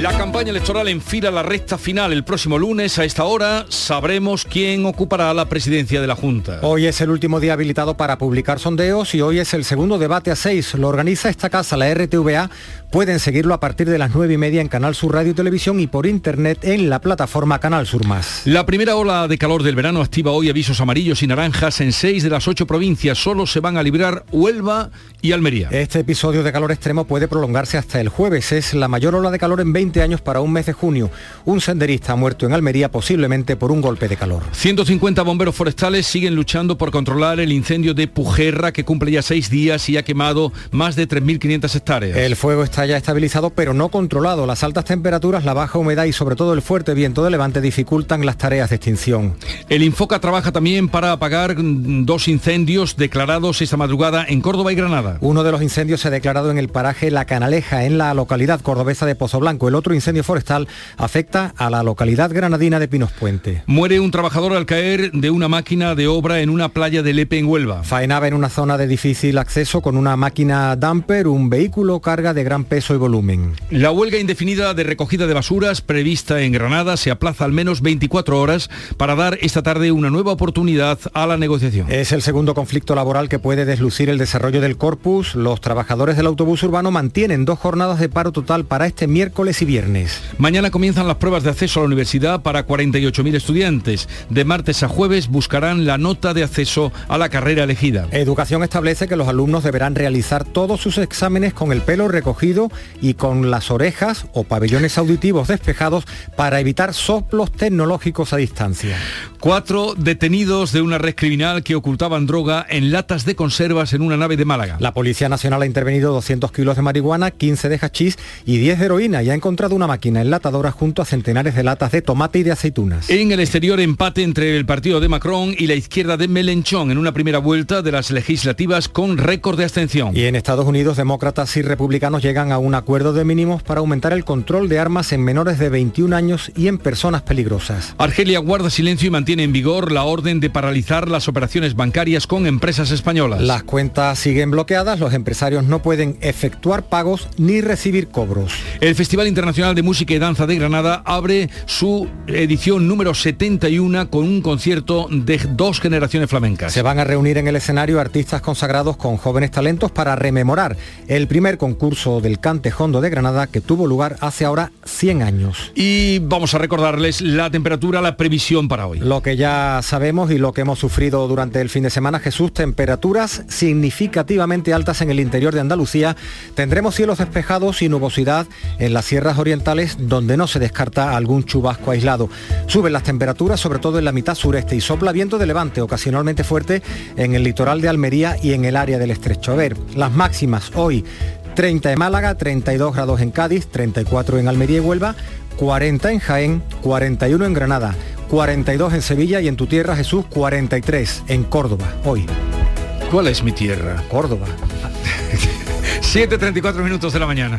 La campaña electoral enfila la recta final. El próximo lunes a esta hora sabremos quién ocupará la presidencia de la Junta. Hoy es el último día habilitado para publicar sondeos y hoy es el segundo debate a seis. Lo organiza esta casa, la RTVA. Pueden seguirlo a partir de las nueve y media en Canal Sur Radio y Televisión y por internet en la plataforma Canal Sur Más. La primera ola de calor del verano activa hoy avisos amarillos y naranjas en seis de las ocho provincias. Solo se van a librar Huelva y Almería. Este episodio de calor extremo puede prolongarse hasta el jueves. Es la mayor ola de calor en 20 años para un mes de junio. Un senderista ha muerto en Almería posiblemente por un golpe de calor. 150 bomberos forestales siguen luchando por controlar el incendio de Pujerra que cumple ya seis días y ha quemado más de 3.500 hectáreas. El fuego está ya estabilizado pero no controlado. Las altas temperaturas, la baja humedad y sobre todo el fuerte viento de levante dificultan las tareas de extinción. El Infoca trabaja también para apagar dos incendios declarados esta madrugada en Córdoba y Granada. Uno de los incendios se ha declarado en el paraje La Canaleja, en la localidad cordobesa de Pozo Blanco. El otro incendio forestal afecta a la localidad granadina de Pinos Puente. Muere un trabajador al caer de una máquina de obra en una playa de Lepe en Huelva. Faenaba en una zona de difícil acceso con una máquina dumper, un vehículo carga de gran peso y volumen. La huelga indefinida de recogida de basuras prevista en Granada se aplaza al menos 24 horas para dar esta tarde una nueva oportunidad a la negociación. Es el segundo conflicto laboral que puede deslucir el desarrollo del corpus. Los trabajadores del autobús urbano mantienen dos jornadas de paro total para este miércoles y viernes. Mañana comienzan las pruebas de acceso a la universidad para 48.000 estudiantes. De martes a jueves buscarán la nota de acceso a la carrera elegida. Educación establece que los alumnos deberán realizar todos sus exámenes con el pelo recogido y con las orejas o pabellones auditivos despejados para evitar soplos tecnológicos a distancia. Cuatro detenidos de una red criminal que ocultaban droga en latas de conservas en una nave de Málaga. La Policía Nacional ha intervenido 200 kilos de marihuana, 15 de hachís y 10 de heroína y ha encontrado una máquina enlatadora junto a centenares de latas de tomate y de aceitunas. En el exterior empate entre el partido de Macron y la izquierda de Melenchón en una primera vuelta de las legislativas con récord de abstención. Y en Estados Unidos demócratas y republicanos llegan a un acuerdo de mínimos para aumentar el control de armas en menores de 21 años y en personas peligrosas. Argelia guarda silencio y mantiene en vigor la orden de paralizar las operaciones bancarias con empresas españolas. Las cuentas siguen bloqueadas, los empresarios no pueden efectuar pagos ni recibir cobros. El Festival Internacional de Música y Danza de Granada abre su edición número 71 con un concierto de dos generaciones flamencas. Se van a reunir en el escenario artistas consagrados con jóvenes talentos para rememorar el primer concurso del Cante Hondo de Granada que tuvo lugar hace ahora 100 años. Y vamos a recordarles la temperatura, la previsión para hoy. Lo que ya sabemos y lo que hemos sufrido durante el fin de semana, Jesús, temperaturas significativamente altas en el interior de Andalucía. Tendremos cielos despejados y nubosidad en las sierras orientales donde no se descarta algún chubasco aislado. Suben las temperaturas sobre todo en la mitad sureste y sopla viento de levante ocasionalmente fuerte en el litoral de Almería y en el área del estrecho. A ver, las máximas hoy 30 en Málaga, 32 grados en Cádiz, 34 en Almería y Huelva, 40 en Jaén, 41 en Granada, 42 en Sevilla y en tu tierra Jesús 43 en Córdoba hoy. ¿Cuál es mi tierra? Córdoba. 7.34 minutos de la mañana.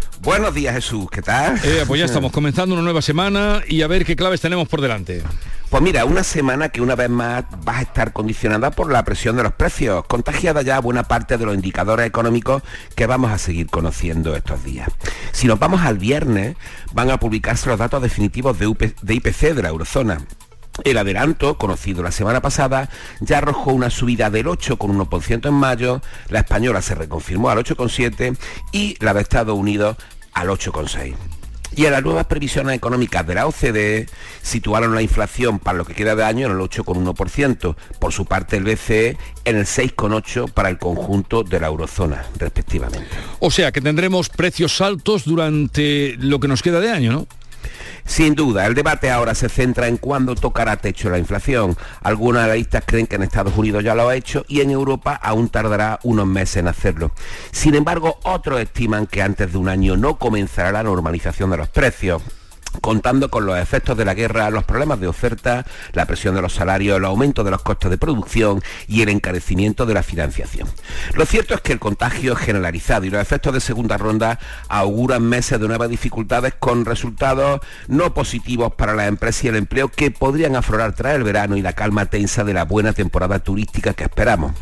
Buenos días Jesús, ¿qué tal? Eh, pues ya estamos comenzando una nueva semana y a ver qué claves tenemos por delante. Pues mira, una semana que una vez más va a estar condicionada por la presión de los precios, contagiada ya buena parte de los indicadores económicos que vamos a seguir conociendo estos días. Si nos vamos al viernes, van a publicarse los datos definitivos de, de IPC de la eurozona. El adelanto, conocido la semana pasada, ya arrojó una subida del 8,1% en mayo, la española se reconfirmó al 8,7% y la de Estados Unidos al 8,6%. Y en las nuevas previsiones económicas de la OCDE situaron la inflación para lo que queda de año en el 8,1%. Por su parte el BCE en el 6,8% para el conjunto de la eurozona, respectivamente. O sea que tendremos precios altos durante lo que nos queda de año, ¿no? Sin duda, el debate ahora se centra en cuándo tocará techo la inflación. Algunos analistas creen que en Estados Unidos ya lo ha hecho y en Europa aún tardará unos meses en hacerlo. Sin embargo, otros estiman que antes de un año no comenzará la normalización de los precios contando con los efectos de la guerra, los problemas de oferta, la presión de los salarios, el aumento de los costos de producción y el encarecimiento de la financiación. Lo cierto es que el contagio es generalizado y los efectos de segunda ronda auguran meses de nuevas dificultades con resultados no positivos para las empresas y el empleo que podrían aflorar tras el verano y la calma tensa de la buena temporada turística que esperamos.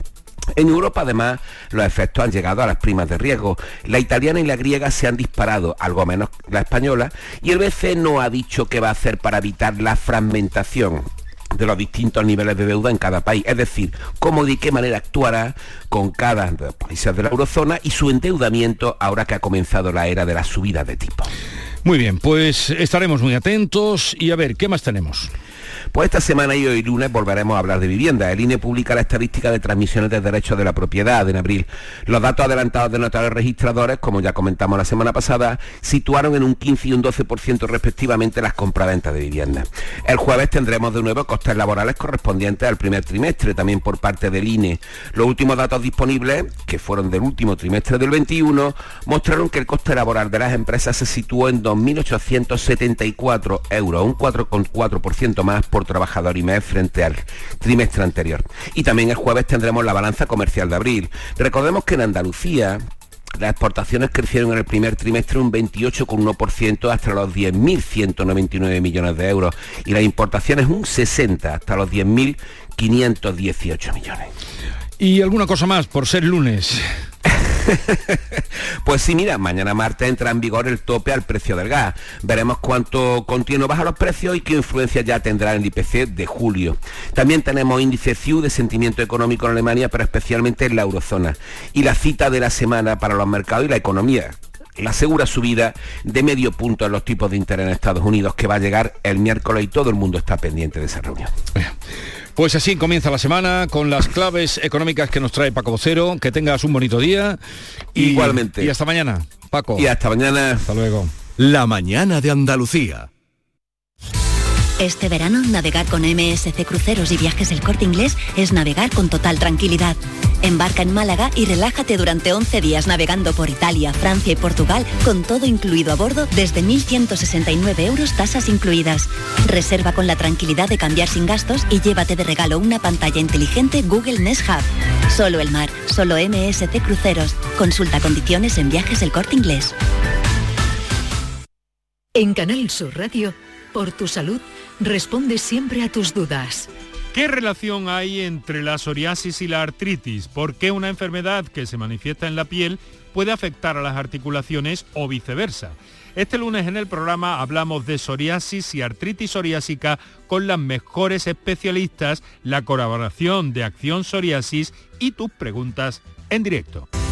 En Europa, además, los efectos han llegado a las primas de riesgo. La italiana y la griega se han disparado, algo menos la española, y el BCE no ha dicho qué va a hacer para evitar la fragmentación de los distintos niveles de deuda en cada país, es decir, cómo y de qué manera actuará con cada países de la eurozona y su endeudamiento ahora que ha comenzado la era de la subida de tipo. Muy bien, pues estaremos muy atentos y a ver, ¿qué más tenemos? Pues esta semana y hoy lunes volveremos a hablar de vivienda. El INE publica la estadística de transmisiones de derechos de la propiedad en abril. Los datos adelantados de notarios registradores, como ya comentamos la semana pasada, situaron en un 15 y un 12% respectivamente las compraventas de vivienda. El jueves tendremos de nuevo costes laborales correspondientes al primer trimestre, también por parte del INE. Los últimos datos disponibles, que fueron del último trimestre del 21, mostraron que el coste laboral de las empresas se situó en 2.874 euros, un 4,4% más por trabajador y mes frente al trimestre anterior. Y también el jueves tendremos la balanza comercial de abril. Recordemos que en Andalucía las exportaciones crecieron en el primer trimestre un 28,1% hasta los 10.199 millones de euros y las importaciones un 60 hasta los 10.518 millones. Y alguna cosa más por ser lunes. pues sí, mira, mañana martes entra en vigor el tope al precio del gas. Veremos cuánto continuo baja los precios y qué influencia ya tendrá el IPC de julio. También tenemos índice CIU de sentimiento económico en Alemania, pero especialmente en la eurozona. Y la cita de la semana para los mercados y la economía la segura subida de medio punto en los tipos de interés en Estados Unidos que va a llegar el miércoles y todo el mundo está pendiente de esa reunión. Pues así comienza la semana con las claves económicas que nos trae Paco Vocero. Que tengas un bonito día. Y, Igualmente. Y hasta mañana, Paco. Y hasta mañana. Hasta luego. La mañana de Andalucía. Este verano, navegar con MSC Cruceros y Viajes El Corte Inglés es navegar con total tranquilidad. Embarca en Málaga y relájate durante 11 días navegando por Italia, Francia y Portugal con todo incluido a bordo desde 1.169 euros tasas incluidas. Reserva con la tranquilidad de cambiar sin gastos y llévate de regalo una pantalla inteligente Google Nest Hub. Solo el mar, solo MSC Cruceros. Consulta condiciones en Viajes El Corte Inglés. En Canal Sur Radio, por tu salud, responde siempre a tus dudas. ¿Qué relación hay entre la psoriasis y la artritis? ¿Por qué una enfermedad que se manifiesta en la piel puede afectar a las articulaciones o viceversa? Este lunes en el programa hablamos de psoriasis y artritis psoriásica con las mejores especialistas, la colaboración de Acción Psoriasis y tus preguntas en directo.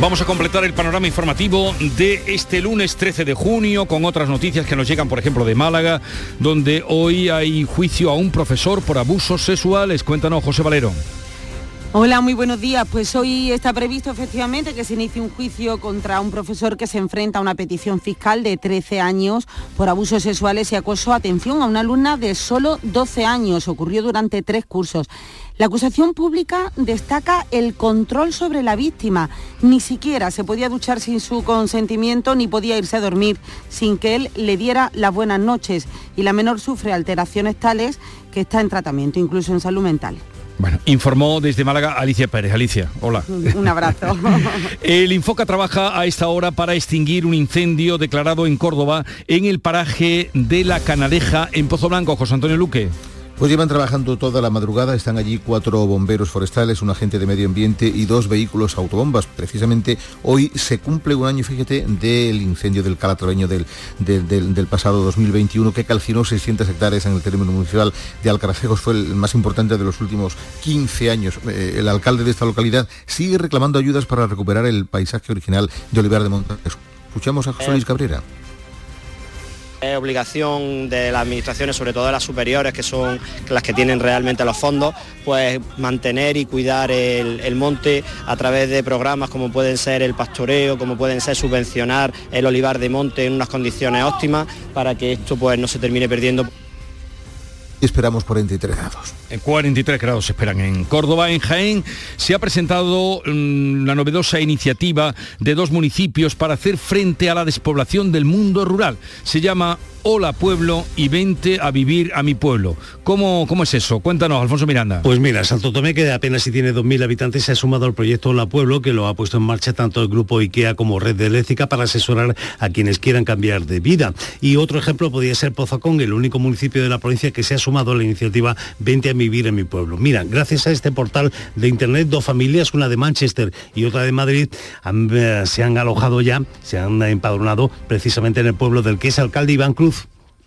Vamos a completar el panorama informativo de este lunes 13 de junio con otras noticias que nos llegan, por ejemplo, de Málaga, donde hoy hay juicio a un profesor por abusos sexuales. Cuéntanos, José Valero. Hola, muy buenos días. Pues hoy está previsto efectivamente que se inicie un juicio contra un profesor que se enfrenta a una petición fiscal de 13 años por abusos sexuales y acoso. Atención, a una alumna de solo 12 años. Ocurrió durante tres cursos. La acusación pública destaca el control sobre la víctima. Ni siquiera se podía duchar sin su consentimiento ni podía irse a dormir sin que él le diera las buenas noches. Y la menor sufre alteraciones tales que está en tratamiento, incluso en salud mental. Bueno, informó desde Málaga Alicia Pérez. Alicia, hola. Un abrazo. el Infoca trabaja a esta hora para extinguir un incendio declarado en Córdoba en el paraje de la Canaleja en Pozo Blanco. José Antonio Luque. Pues llevan trabajando toda la madrugada, están allí cuatro bomberos forestales, un agente de medio ambiente y dos vehículos autobombas. Precisamente hoy se cumple un año, fíjate, del incendio del calatraveño del, del, del, pasado 2021 que calcinó 600 hectáreas en el término municipal de Alcaracejos. Fue el más importante de los últimos 15 años. Eh, el alcalde de esta localidad sigue reclamando ayudas para recuperar el paisaje original de Olivar de Montes. Escuchamos a José Luis Cabrera. Es obligación de las administraciones, sobre todo de las superiores, que son las que tienen realmente los fondos, pues mantener y cuidar el, el, monte a través de programas como pueden ser el pastoreo, como pueden ser subvencionar el olivar de monte en unas condiciones óptimas para que esto pues no se termine perdiendo esperamos 43 grados. 43 grados se esperan en Córdoba. En Jaén se ha presentado mmm, la novedosa iniciativa de dos municipios para hacer frente a la despoblación del mundo rural. Se llama Hola Pueblo y vente a vivir a mi pueblo. ¿Cómo, cómo es eso? Cuéntanos, Alfonso Miranda. Pues mira, Santo Tomé, que apenas si tiene 2.000 habitantes, se ha sumado al proyecto Hola Pueblo, que lo ha puesto en marcha tanto el grupo IKEA como Red de Eléctrica para asesorar a quienes quieran cambiar de vida. Y otro ejemplo podría ser Pozacón, el único municipio de la provincia que se ha sumado a la iniciativa Vente a vivir en mi pueblo. Mira, gracias a este portal de internet, dos familias, una de Manchester y otra de Madrid, eh, se han alojado ya, se han empadronado precisamente en el pueblo del que es alcalde Iván Cruz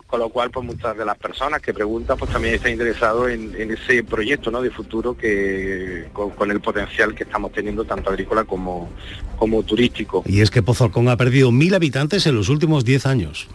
con lo cual pues muchas de las personas que preguntan pues también están interesados en, en ese proyecto ¿no? de futuro que con, con, el potencial que estamos teniendo tanto agrícola como, como turístico. Y es que Pozolcón ha perdido mil habitantes en los últimos 10 años.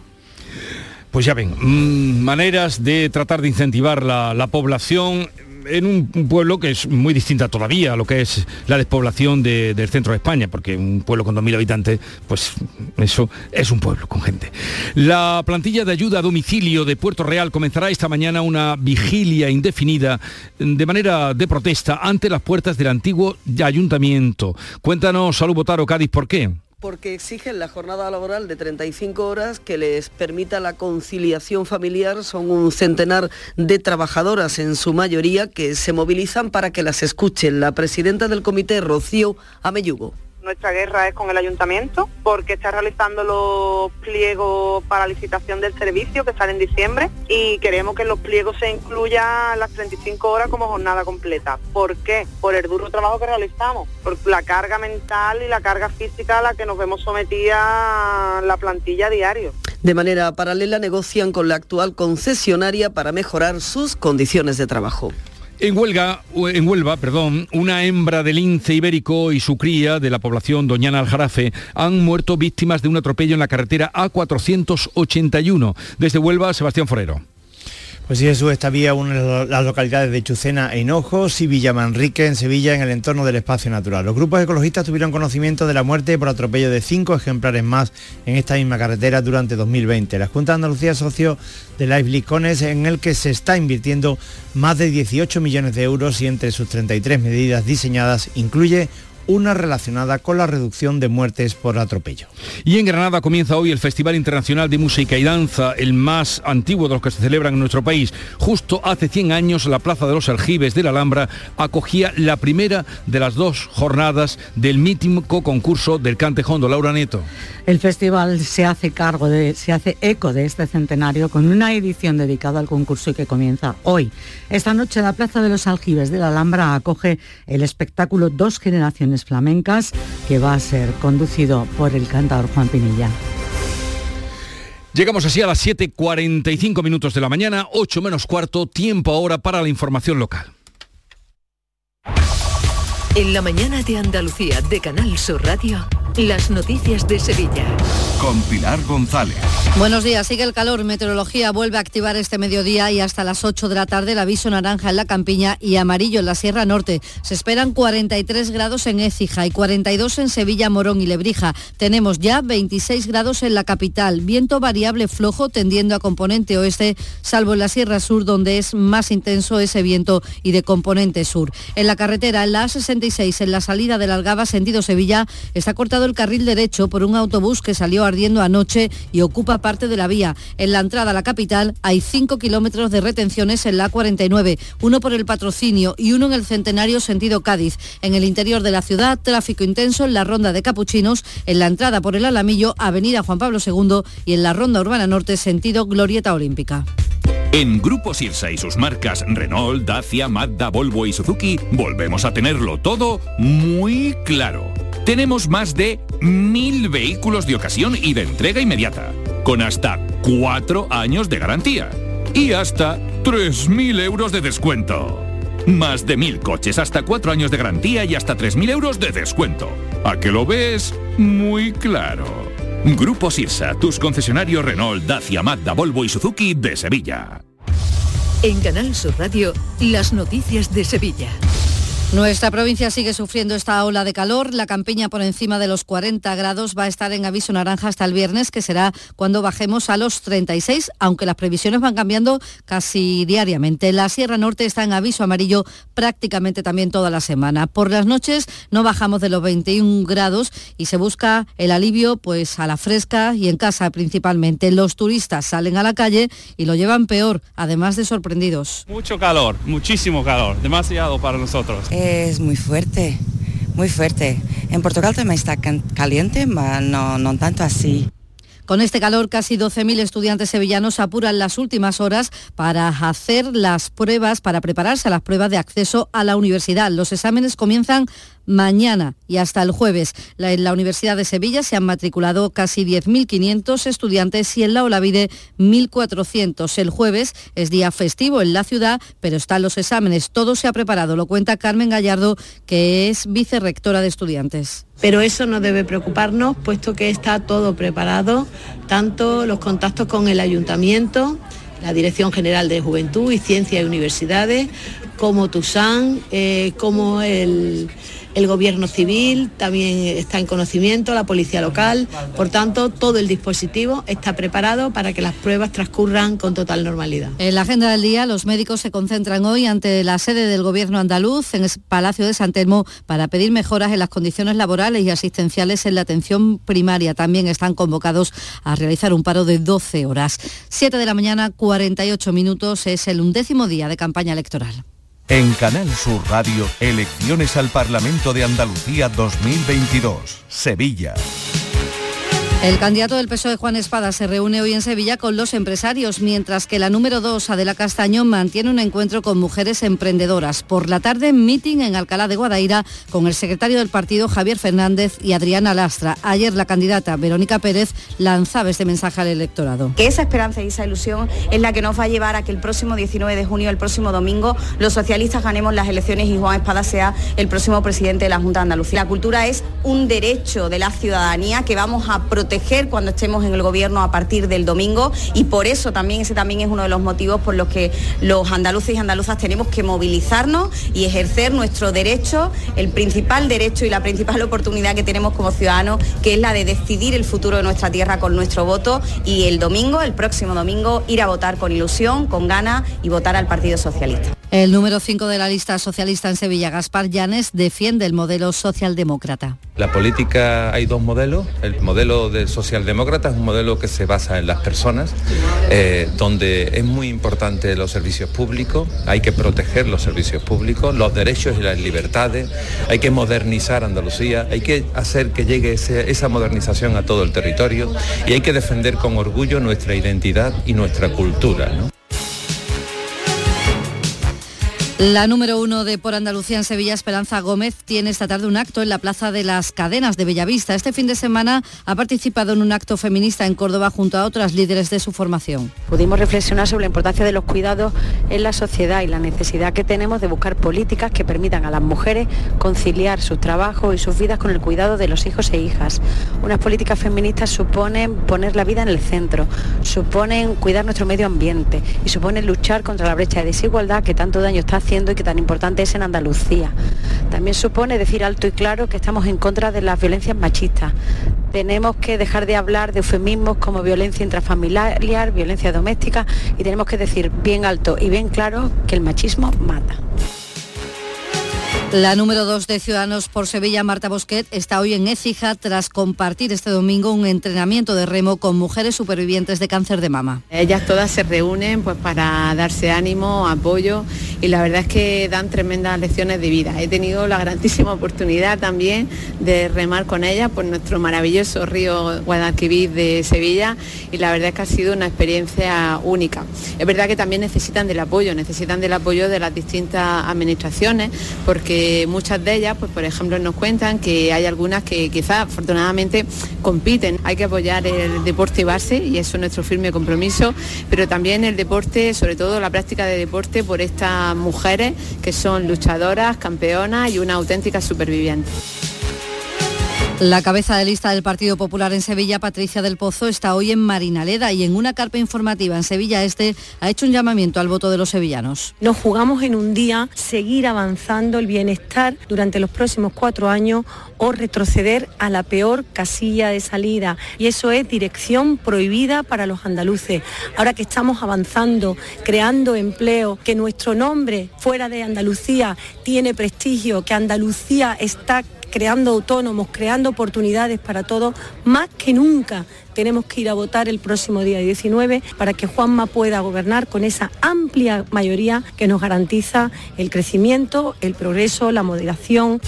Pues ya ven, mmm, maneras de tratar de incentivar la, la población en un, pueblo que es muy distinta todavía a lo que es la despoblación de, del centro de España, porque un pueblo con 2.000 habitantes, pues eso es un pueblo con gente. La plantilla de ayuda a domicilio de Puerto Real comenzará esta mañana una vigilia indefinida de manera de protesta ante las puertas del antiguo ayuntamiento. Cuéntanos, Salud Botaro, Cádiz, ¿por qué? Porque exigen la jornada laboral de 35 horas que les permita la conciliación familiar. Son un centenar de trabajadoras en su mayoría que se movilizan para que las escuchen. La presidenta del comité, Rocío Ameyugo nuestra guerra es con el ayuntamiento, porque está realizando los pliegos para licitación del servicio que sale en diciembre y queremos que en los pliegos se incluya las 35 horas como jornada completa. ¿Por qué? Por el duro trabajo que realizamos, por la carga mental y la carga física a la que nos vemos sometida la plantilla a diario. De manera paralela negocian con la actual concesionaria para mejorar sus condiciones de trabajo. En Huelga, en Huelva, perdón, una hembra de lince ibérico y su cría de la población Doñana Aljarafe han muerto víctimas de un atropello en la carretera A481. Desde Huelva, Sebastián Forero. Pues sí, Jesús, esta vía une las localidades de Chucena e Hinojos y Villamanrique en Sevilla en el entorno del espacio natural. Los grupos ecologistas tuvieron conocimiento de la muerte por atropello de cinco ejemplares más en esta misma carretera durante 2020. La Junta de Andalucía es socio de Live Licones en el que se está invirtiendo más de 18 millones de euros y entre sus 33 medidas diseñadas incluye una relacionada con la reducción de muertes por atropello. Y en Granada comienza hoy el Festival Internacional de Música y Danza, el más antiguo de los que se celebran en nuestro país. Justo hace 100 años la Plaza de los Aljibes de la Alhambra acogía la primera de las dos jornadas del mítico concurso del Cantejondo. Laura Neto. El festival se hace cargo de, se hace eco de este centenario con una edición dedicada al concurso y que comienza hoy. Esta noche la Plaza de los Aljibes de la Alhambra acoge el espectáculo Dos Generaciones flamencas que va a ser conducido por el cantador Juan Pinilla. Llegamos así a las 7.45 minutos de la mañana, 8 menos cuarto, tiempo ahora para la información local. En la mañana de Andalucía de Canal Sur Radio. Las noticias de Sevilla. Con Pilar González. Buenos días, sigue el calor. Meteorología vuelve a activar este mediodía y hasta las 8 de la tarde el aviso naranja en la campiña y amarillo en la Sierra Norte. Se esperan 43 grados en Écija y 42 en Sevilla, Morón y Lebrija. Tenemos ya 26 grados en la capital. Viento variable flojo tendiendo a componente oeste, salvo en la Sierra Sur donde es más intenso ese viento y de componente sur. En la carretera, en la A66, en la salida del Algaba, sentido Sevilla, está cortado el carril derecho por un autobús que salió ardiendo anoche y ocupa parte de la vía. En la entrada a la capital hay 5 kilómetros de retenciones en la 49, uno por el patrocinio y uno en el centenario sentido Cádiz. En el interior de la ciudad, tráfico intenso en la ronda de Capuchinos, en la entrada por el Alamillo, Avenida Juan Pablo II y en la ronda urbana norte sentido Glorieta Olímpica. En Grupo Sirsa y sus marcas Renault, Dacia, Mazda, Volvo y Suzuki volvemos a tenerlo todo muy claro. Tenemos más de mil vehículos de ocasión y de entrega inmediata, con hasta cuatro años de garantía y hasta 3.000 euros de descuento. Más de mil coches, hasta cuatro años de garantía y hasta 3.000 euros de descuento. ¿A que lo ves? Muy claro. Grupo Sirsa, tus concesionarios Renault, Dacia, Mazda, Volvo y Suzuki de Sevilla. En Canal Sur Radio, las noticias de Sevilla. Nuestra provincia sigue sufriendo esta ola de calor. La campiña por encima de los 40 grados va a estar en aviso naranja hasta el viernes, que será cuando bajemos a los 36, aunque las previsiones van cambiando casi diariamente. La Sierra Norte está en aviso amarillo prácticamente también toda la semana. Por las noches no bajamos de los 21 grados y se busca el alivio pues a la fresca y en casa principalmente. Los turistas salen a la calle y lo llevan peor, además de sorprendidos. Mucho calor, muchísimo calor, demasiado para nosotros. Es muy fuerte, muy fuerte. En Portugal también está caliente, pero no, tanto así. Con este calor, casi 12.000 estudiantes sevillanos apuran las últimas horas para hacer las pruebas, para prepararse a las pruebas de acceso a la universidad. Los exámenes comienzan mañana y hasta el jueves. en la Universidad de Sevilla se han matriculado casi 10.500 estudiantes y en la Olavide 1.400. El jueves es día festivo en la ciudad, pero están los exámenes. Todo se ha preparado, lo cuenta Carmen Gallardo, que es vicerrectora de estudiantes. Pero eso no debe preocuparnos, puesto que está todo preparado, tanto los contactos con el ayuntamiento, la Dirección General de Juventud y Ciencia y Universidades, como TUSAN, eh, como el el gobierno civil también está en conocimiento, la policía local, por tanto todo el dispositivo está preparado para que las pruebas transcurran con total normalidad. En la agenda del día los médicos se concentran hoy ante la sede del gobierno andaluz en el Palacio de San Telmo para pedir mejoras en las condiciones laborales y asistenciales en la atención primaria. También están convocados a realizar un paro de 12 horas. 7 de la mañana, 48 minutos, es el undécimo día de campaña electoral. En Canal Sur Radio, elecciones al Parlamento de Andalucía 2022, Sevilla. El candidato del PSOE, Juan Espada, se reúne hoy en Sevilla con los empresarios, mientras que la número 2, Adela Castaño, mantiene un encuentro con mujeres emprendedoras. Por la tarde, meeting en Alcalá de Guadaira con el secretario del partido, Javier Fernández, y Adriana Lastra. Ayer la candidata, Verónica Pérez, lanzaba este mensaje al electorado. Que esa esperanza y esa ilusión es la que nos va a llevar a que el próximo 19 de junio, el próximo domingo, los socialistas ganemos las elecciones y Juan Espada sea el próximo presidente de la Junta de Andalucía. La cultura es un derecho de la ciudadanía que vamos a proteger cuando estemos en el gobierno a partir del domingo y por eso también ese también es uno de los motivos por los que los andaluces y andaluzas tenemos que movilizarnos y ejercer nuestro derecho, el principal derecho y la principal oportunidad que tenemos como ciudadanos, que es la de decidir el futuro de nuestra tierra con nuestro voto y el domingo, el próximo domingo, ir a votar con ilusión, con ganas y votar al Partido Socialista. El número 5 de la lista socialista en Sevilla, Gaspar Llanes, defiende el modelo socialdemócrata. La política hay dos modelos. El modelo de socialdemócrata es un modelo que se basa en las personas, eh, donde es muy importante los servicios públicos, hay que proteger los servicios públicos, los derechos y las libertades, hay que modernizar Andalucía, hay que hacer que llegue esa modernización a todo el territorio y hay que defender con orgullo nuestra identidad y nuestra cultura. La número uno de Por Andalucía en Sevilla, Esperanza Gómez, tiene esta tarde un acto en la Plaza de las Cadenas de Bellavista. Este fin de semana ha participado en un acto feminista en Córdoba junto a otras líderes de su formación. Pudimos reflexionar sobre la importancia de los cuidados en la sociedad y la necesidad que tenemos de buscar políticas que permitan a las mujeres conciliar su trabajo y sus vidas con el cuidado de los hijos e hijas. Unas políticas feministas suponen poner la vida en el centro, suponen cuidar nuestro medio ambiente y suponen luchar contra la brecha de desigualdad que tanto daño está y que tan importante es en Andalucía. También supone decir alto y claro que estamos en contra de las violencias machistas. Tenemos que dejar de hablar de eufemismos como violencia intrafamiliar, violencia doméstica y tenemos que decir bien alto y bien claro que el machismo mata. La número 2 de Ciudadanos por Sevilla, Marta Bosquet, está hoy en Écija tras compartir este domingo un entrenamiento de remo con mujeres supervivientes de cáncer de mama. Ellas todas se reúnen pues, para darse ánimo, apoyo y la verdad es que dan tremendas lecciones de vida. He tenido la grandísima oportunidad también de remar con ellas por nuestro maravilloso río Guadalquivir de Sevilla y la verdad es que ha sido una experiencia única. Es verdad que también necesitan del apoyo, necesitan del apoyo de las distintas administraciones porque muchas de ellas, pues por ejemplo, nos cuentan que hay algunas que quizás afortunadamente compiten. Hay que apoyar el deporte base y eso es nuestro firme compromiso, pero también el deporte, sobre todo la práctica de deporte por estas mujeres que son luchadoras, campeonas y una auténtica superviviente. La cabeza de lista del Partido Popular en Sevilla, Patricia del Pozo, está hoy en Marinaleda y en una carpa informativa en Sevilla Este ha hecho un llamamiento al voto de los sevillanos. Nos jugamos en un día seguir avanzando el bienestar durante los próximos cuatro años o retroceder a la peor casilla de salida. Y eso es dirección prohibida para los andaluces. Ahora que estamos avanzando, creando empleo, que nuestro nombre fuera de Andalucía tiene prestigio, que Andalucía está creando autónomos, creando oportunidades para todos, más que nunca tenemos que ir a votar el próximo día 19 para que Juanma pueda gobernar con esa amplia mayoría que nos garantiza el crecimiento, el progreso, la moderación.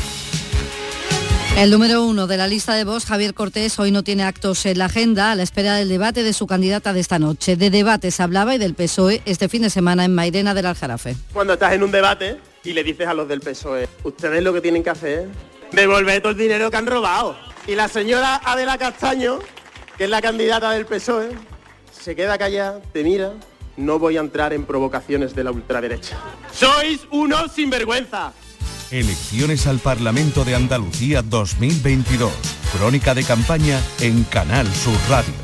El número uno de la lista de voz, Javier Cortés, hoy no tiene actos en la agenda a la espera del debate de su candidata de esta noche. De debate se hablaba y del PSOE este fin de semana en Mairena del Aljarafe. Cuando estás en un debate y le dices a los del PSOE, ustedes lo que tienen que hacer devolver todo el dinero que han robado. Y la señora Adela Castaño, que es la candidata del PSOE, se queda callada, te mira, no voy a entrar en provocaciones de la ultraderecha. ¡Sois unos sinvergüenza! Elecciones al Parlamento de Andalucía 2022. Crónica de campaña en Canal Sur Radio.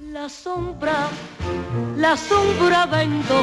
La sombra, la sombra vendo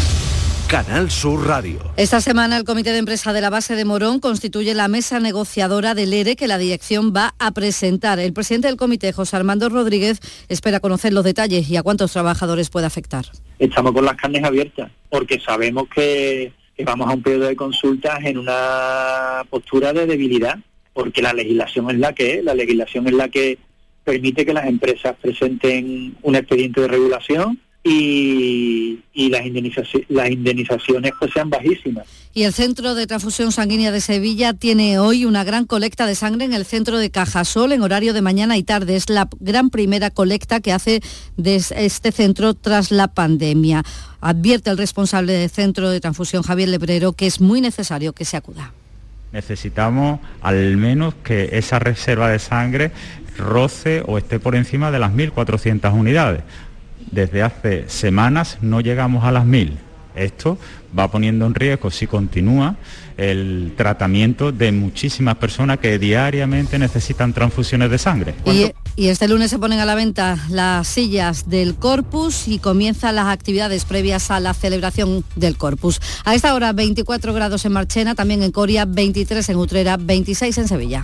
Canal Sur Radio. Esta semana el Comité de Empresa de la Base de Morón constituye la mesa negociadora del ERE que la dirección va a presentar. El presidente del comité, José Armando Rodríguez, espera conocer los detalles y a cuántos trabajadores puede afectar. Estamos con las carnes abiertas porque sabemos que, que vamos a un periodo de consultas en una postura de debilidad, porque la legislación es la que es, la legislación es la que permite que las empresas presenten un expediente de regulación y, y las, indemnizaci- las indemnizaciones pues sean bajísimas. Y el Centro de Transfusión Sanguínea de Sevilla tiene hoy una gran colecta de sangre en el centro de Cajasol en horario de mañana y tarde. Es la gran primera colecta que hace de este centro tras la pandemia. Advierte el responsable del Centro de Transfusión, Javier Lebrero, que es muy necesario que se acuda. Necesitamos al menos que esa reserva de sangre roce o esté por encima de las 1.400 unidades. Desde hace semanas no llegamos a las 1.000. Esto va poniendo en riesgo, si continúa, el tratamiento de muchísimas personas que diariamente necesitan transfusiones de sangre. Y, y este lunes se ponen a la venta las sillas del Corpus y comienzan las actividades previas a la celebración del Corpus. A esta hora 24 grados en Marchena, también en Coria, 23 en Utrera, 26 en Sevilla.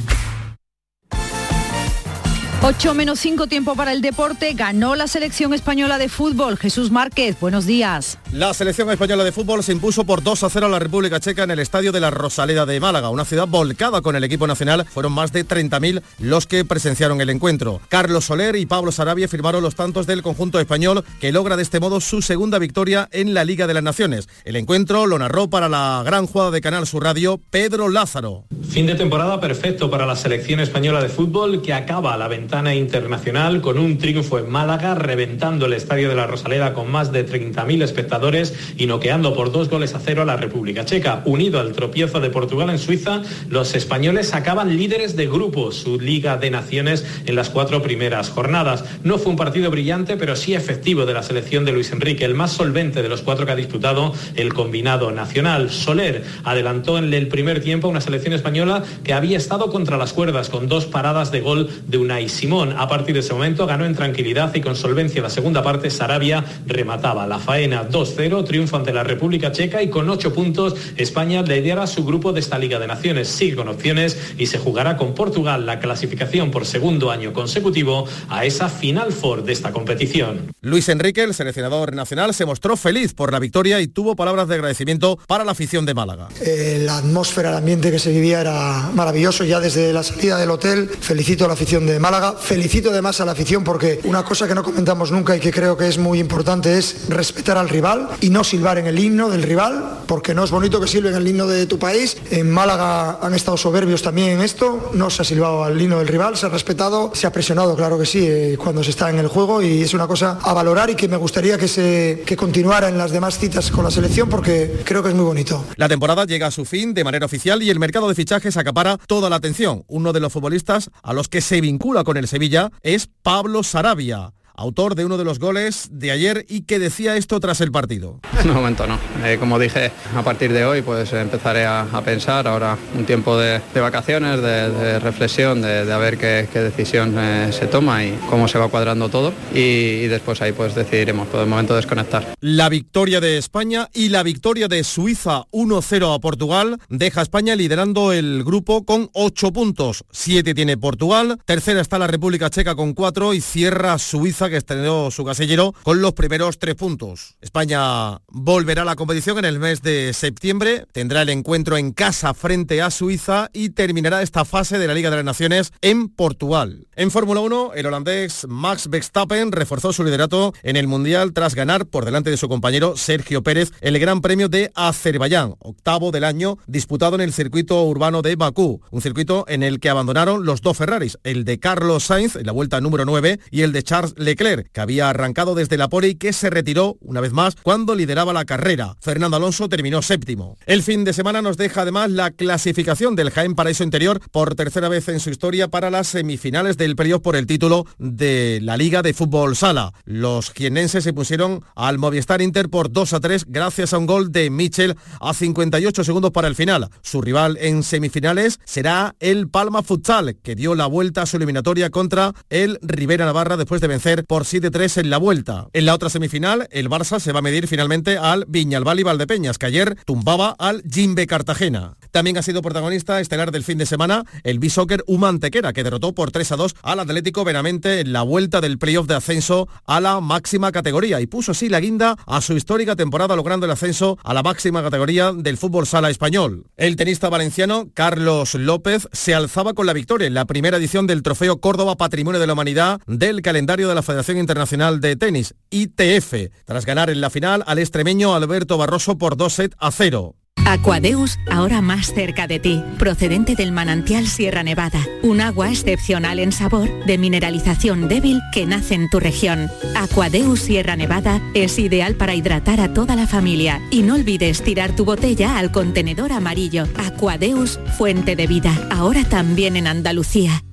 8 menos 5 tiempo para el deporte. Ganó la selección española de fútbol. Jesús Márquez, buenos días. La selección española de fútbol se impuso por 2 a 0 a la República Checa en el estadio de la Rosaleda de Málaga, una ciudad volcada con el equipo nacional. Fueron más de 30.000 los que presenciaron el encuentro. Carlos Soler y Pablo Sarabia firmaron los tantos del conjunto español que logra de este modo su segunda victoria en la Liga de las Naciones. El encuentro lo narró para la gran jugada de Canal Sur Radio Pedro Lázaro. Fin de temporada perfecto para la selección española de fútbol que acaba la ventana internacional con un triunfo en Málaga, reventando el estadio de la Rosaleda con más de 30.000 espectadores y noqueando por dos goles a cero a la República Checa. Unido al tropiezo de Portugal en Suiza, los españoles acaban líderes de grupo, su Liga de Naciones en las cuatro primeras jornadas. No fue un partido brillante, pero sí efectivo de la selección de Luis Enrique, el más solvente de los cuatro que ha disputado el combinado nacional. Soler adelantó en el primer tiempo una selección española que había estado contra las cuerdas con dos paradas de gol de Unai Simón. A partir de ese momento ganó en tranquilidad y con solvencia la segunda parte. Sarabia remataba la faena 2-0, triunfo ante la República Checa y con ocho puntos España lidera su grupo de esta Liga de Naciones. Sigue con opciones y se jugará con Portugal la clasificación por segundo año consecutivo a esa Final Four de esta competición. Luis Enrique, el seleccionador nacional, se mostró feliz por la victoria y tuvo palabras de agradecimiento para la afición de Málaga. Eh, la atmósfera, el ambiente que se vivía era maravilloso ya desde la salida del hotel. Felicito a la afición de Málaga, felicito además a la afición porque una cosa que no comentamos nunca y que creo que es muy importante es respetar al rival y no silbar en el himno del rival, porque no es bonito que silben el himno de tu país. En Málaga han estado soberbios también en esto, no se ha silbado al himno del rival, se ha respetado, se ha presionado, claro que sí, eh, cuando se está en el juego y es una cosa a valorar y que me gustaría que se que continuara en las demás citas con la selección porque creo que es muy bonito. La temporada llega a su fin de manera oficial y el mercado de fichajes acapara toda la atención. Uno de los futbolistas a los que se vincula con el Sevilla es Pablo Sarabia, autor de uno de los goles de ayer y que decía esto tras el partido. De momento no. Eh, como dije, a partir de hoy pues empezaré a, a pensar ahora un tiempo de, de vacaciones, de, de reflexión, de, de, a ver qué, qué decisión eh, se toma y cómo se va cuadrando todo y, y después ahí pues decidiremos, por el momento desconectar. La victoria de España y la victoria de Suiza 1-0 a Portugal deja a España liderando el grupo con 8 puntos. 7 tiene Portugal, tercera está la República Checa con 4 y cierra Suiza que extendió su casillero con los primeros tres puntos. España volverá a la competición en el mes de septiembre, tendrá el encuentro en casa frente a Suiza y terminará esta fase de la Liga de las Naciones en Portugal. En Fórmula 1, el holandés Max Verstappen reforzó su liderato en el Mundial tras ganar por delante de su compañero Sergio Pérez el Gran Premio de Azerbaiyán, octavo del año, disputado en el circuito urbano de Bakú, un circuito en el que abandonaron los dos Ferraris, el de Carlos Sainz en la vuelta número 9 y el de Charles Leclerc, que había arrancado desde la pole y que se retiró una vez más cuando lideraba la carrera. Fernando Alonso terminó séptimo. El fin de semana nos deja además la clasificación del Jaén Paraíso Interior por tercera vez en su historia para las semifinales del periodo por el título de la Liga de Fútbol Sala. Los jienenses se pusieron al Movistar Inter por 2 a 3 gracias a un gol de Mitchell a 58 segundos para el final. Su rival en semifinales será el Palma Futsal, que dio la vuelta a su eliminatoria contra el Rivera Navarra después de vencer por 7-3 en la vuelta. En la otra semifinal, el Barça se va a medir finalmente al Viñalbal y Valdepeñas, que ayer tumbaba al Jimbe Cartagena. También ha sido protagonista estelar del fin de semana el B-Soccer Humantequera, que derrotó por 3 a 2 al Atlético Benamente en la vuelta del playoff de ascenso a la máxima categoría y puso así la guinda a su histórica temporada logrando el ascenso a la máxima categoría del fútbol sala español. El tenista valenciano Carlos López se alzaba con la victoria en la primera edición del Trofeo Córdoba Patrimonio de la Humanidad del calendario de la Federación Internacional de Tenis, ITF, tras ganar en la final al extremeño Alberto Barroso por 2 set a 0. Aquadeus, ahora más cerca de ti, procedente del manantial Sierra Nevada, un agua excepcional en sabor, de mineralización débil que nace en tu región. Aquadeus Sierra Nevada es ideal para hidratar a toda la familia y no olvides tirar tu botella al contenedor amarillo. Aquadeus, fuente de vida, ahora también en Andalucía.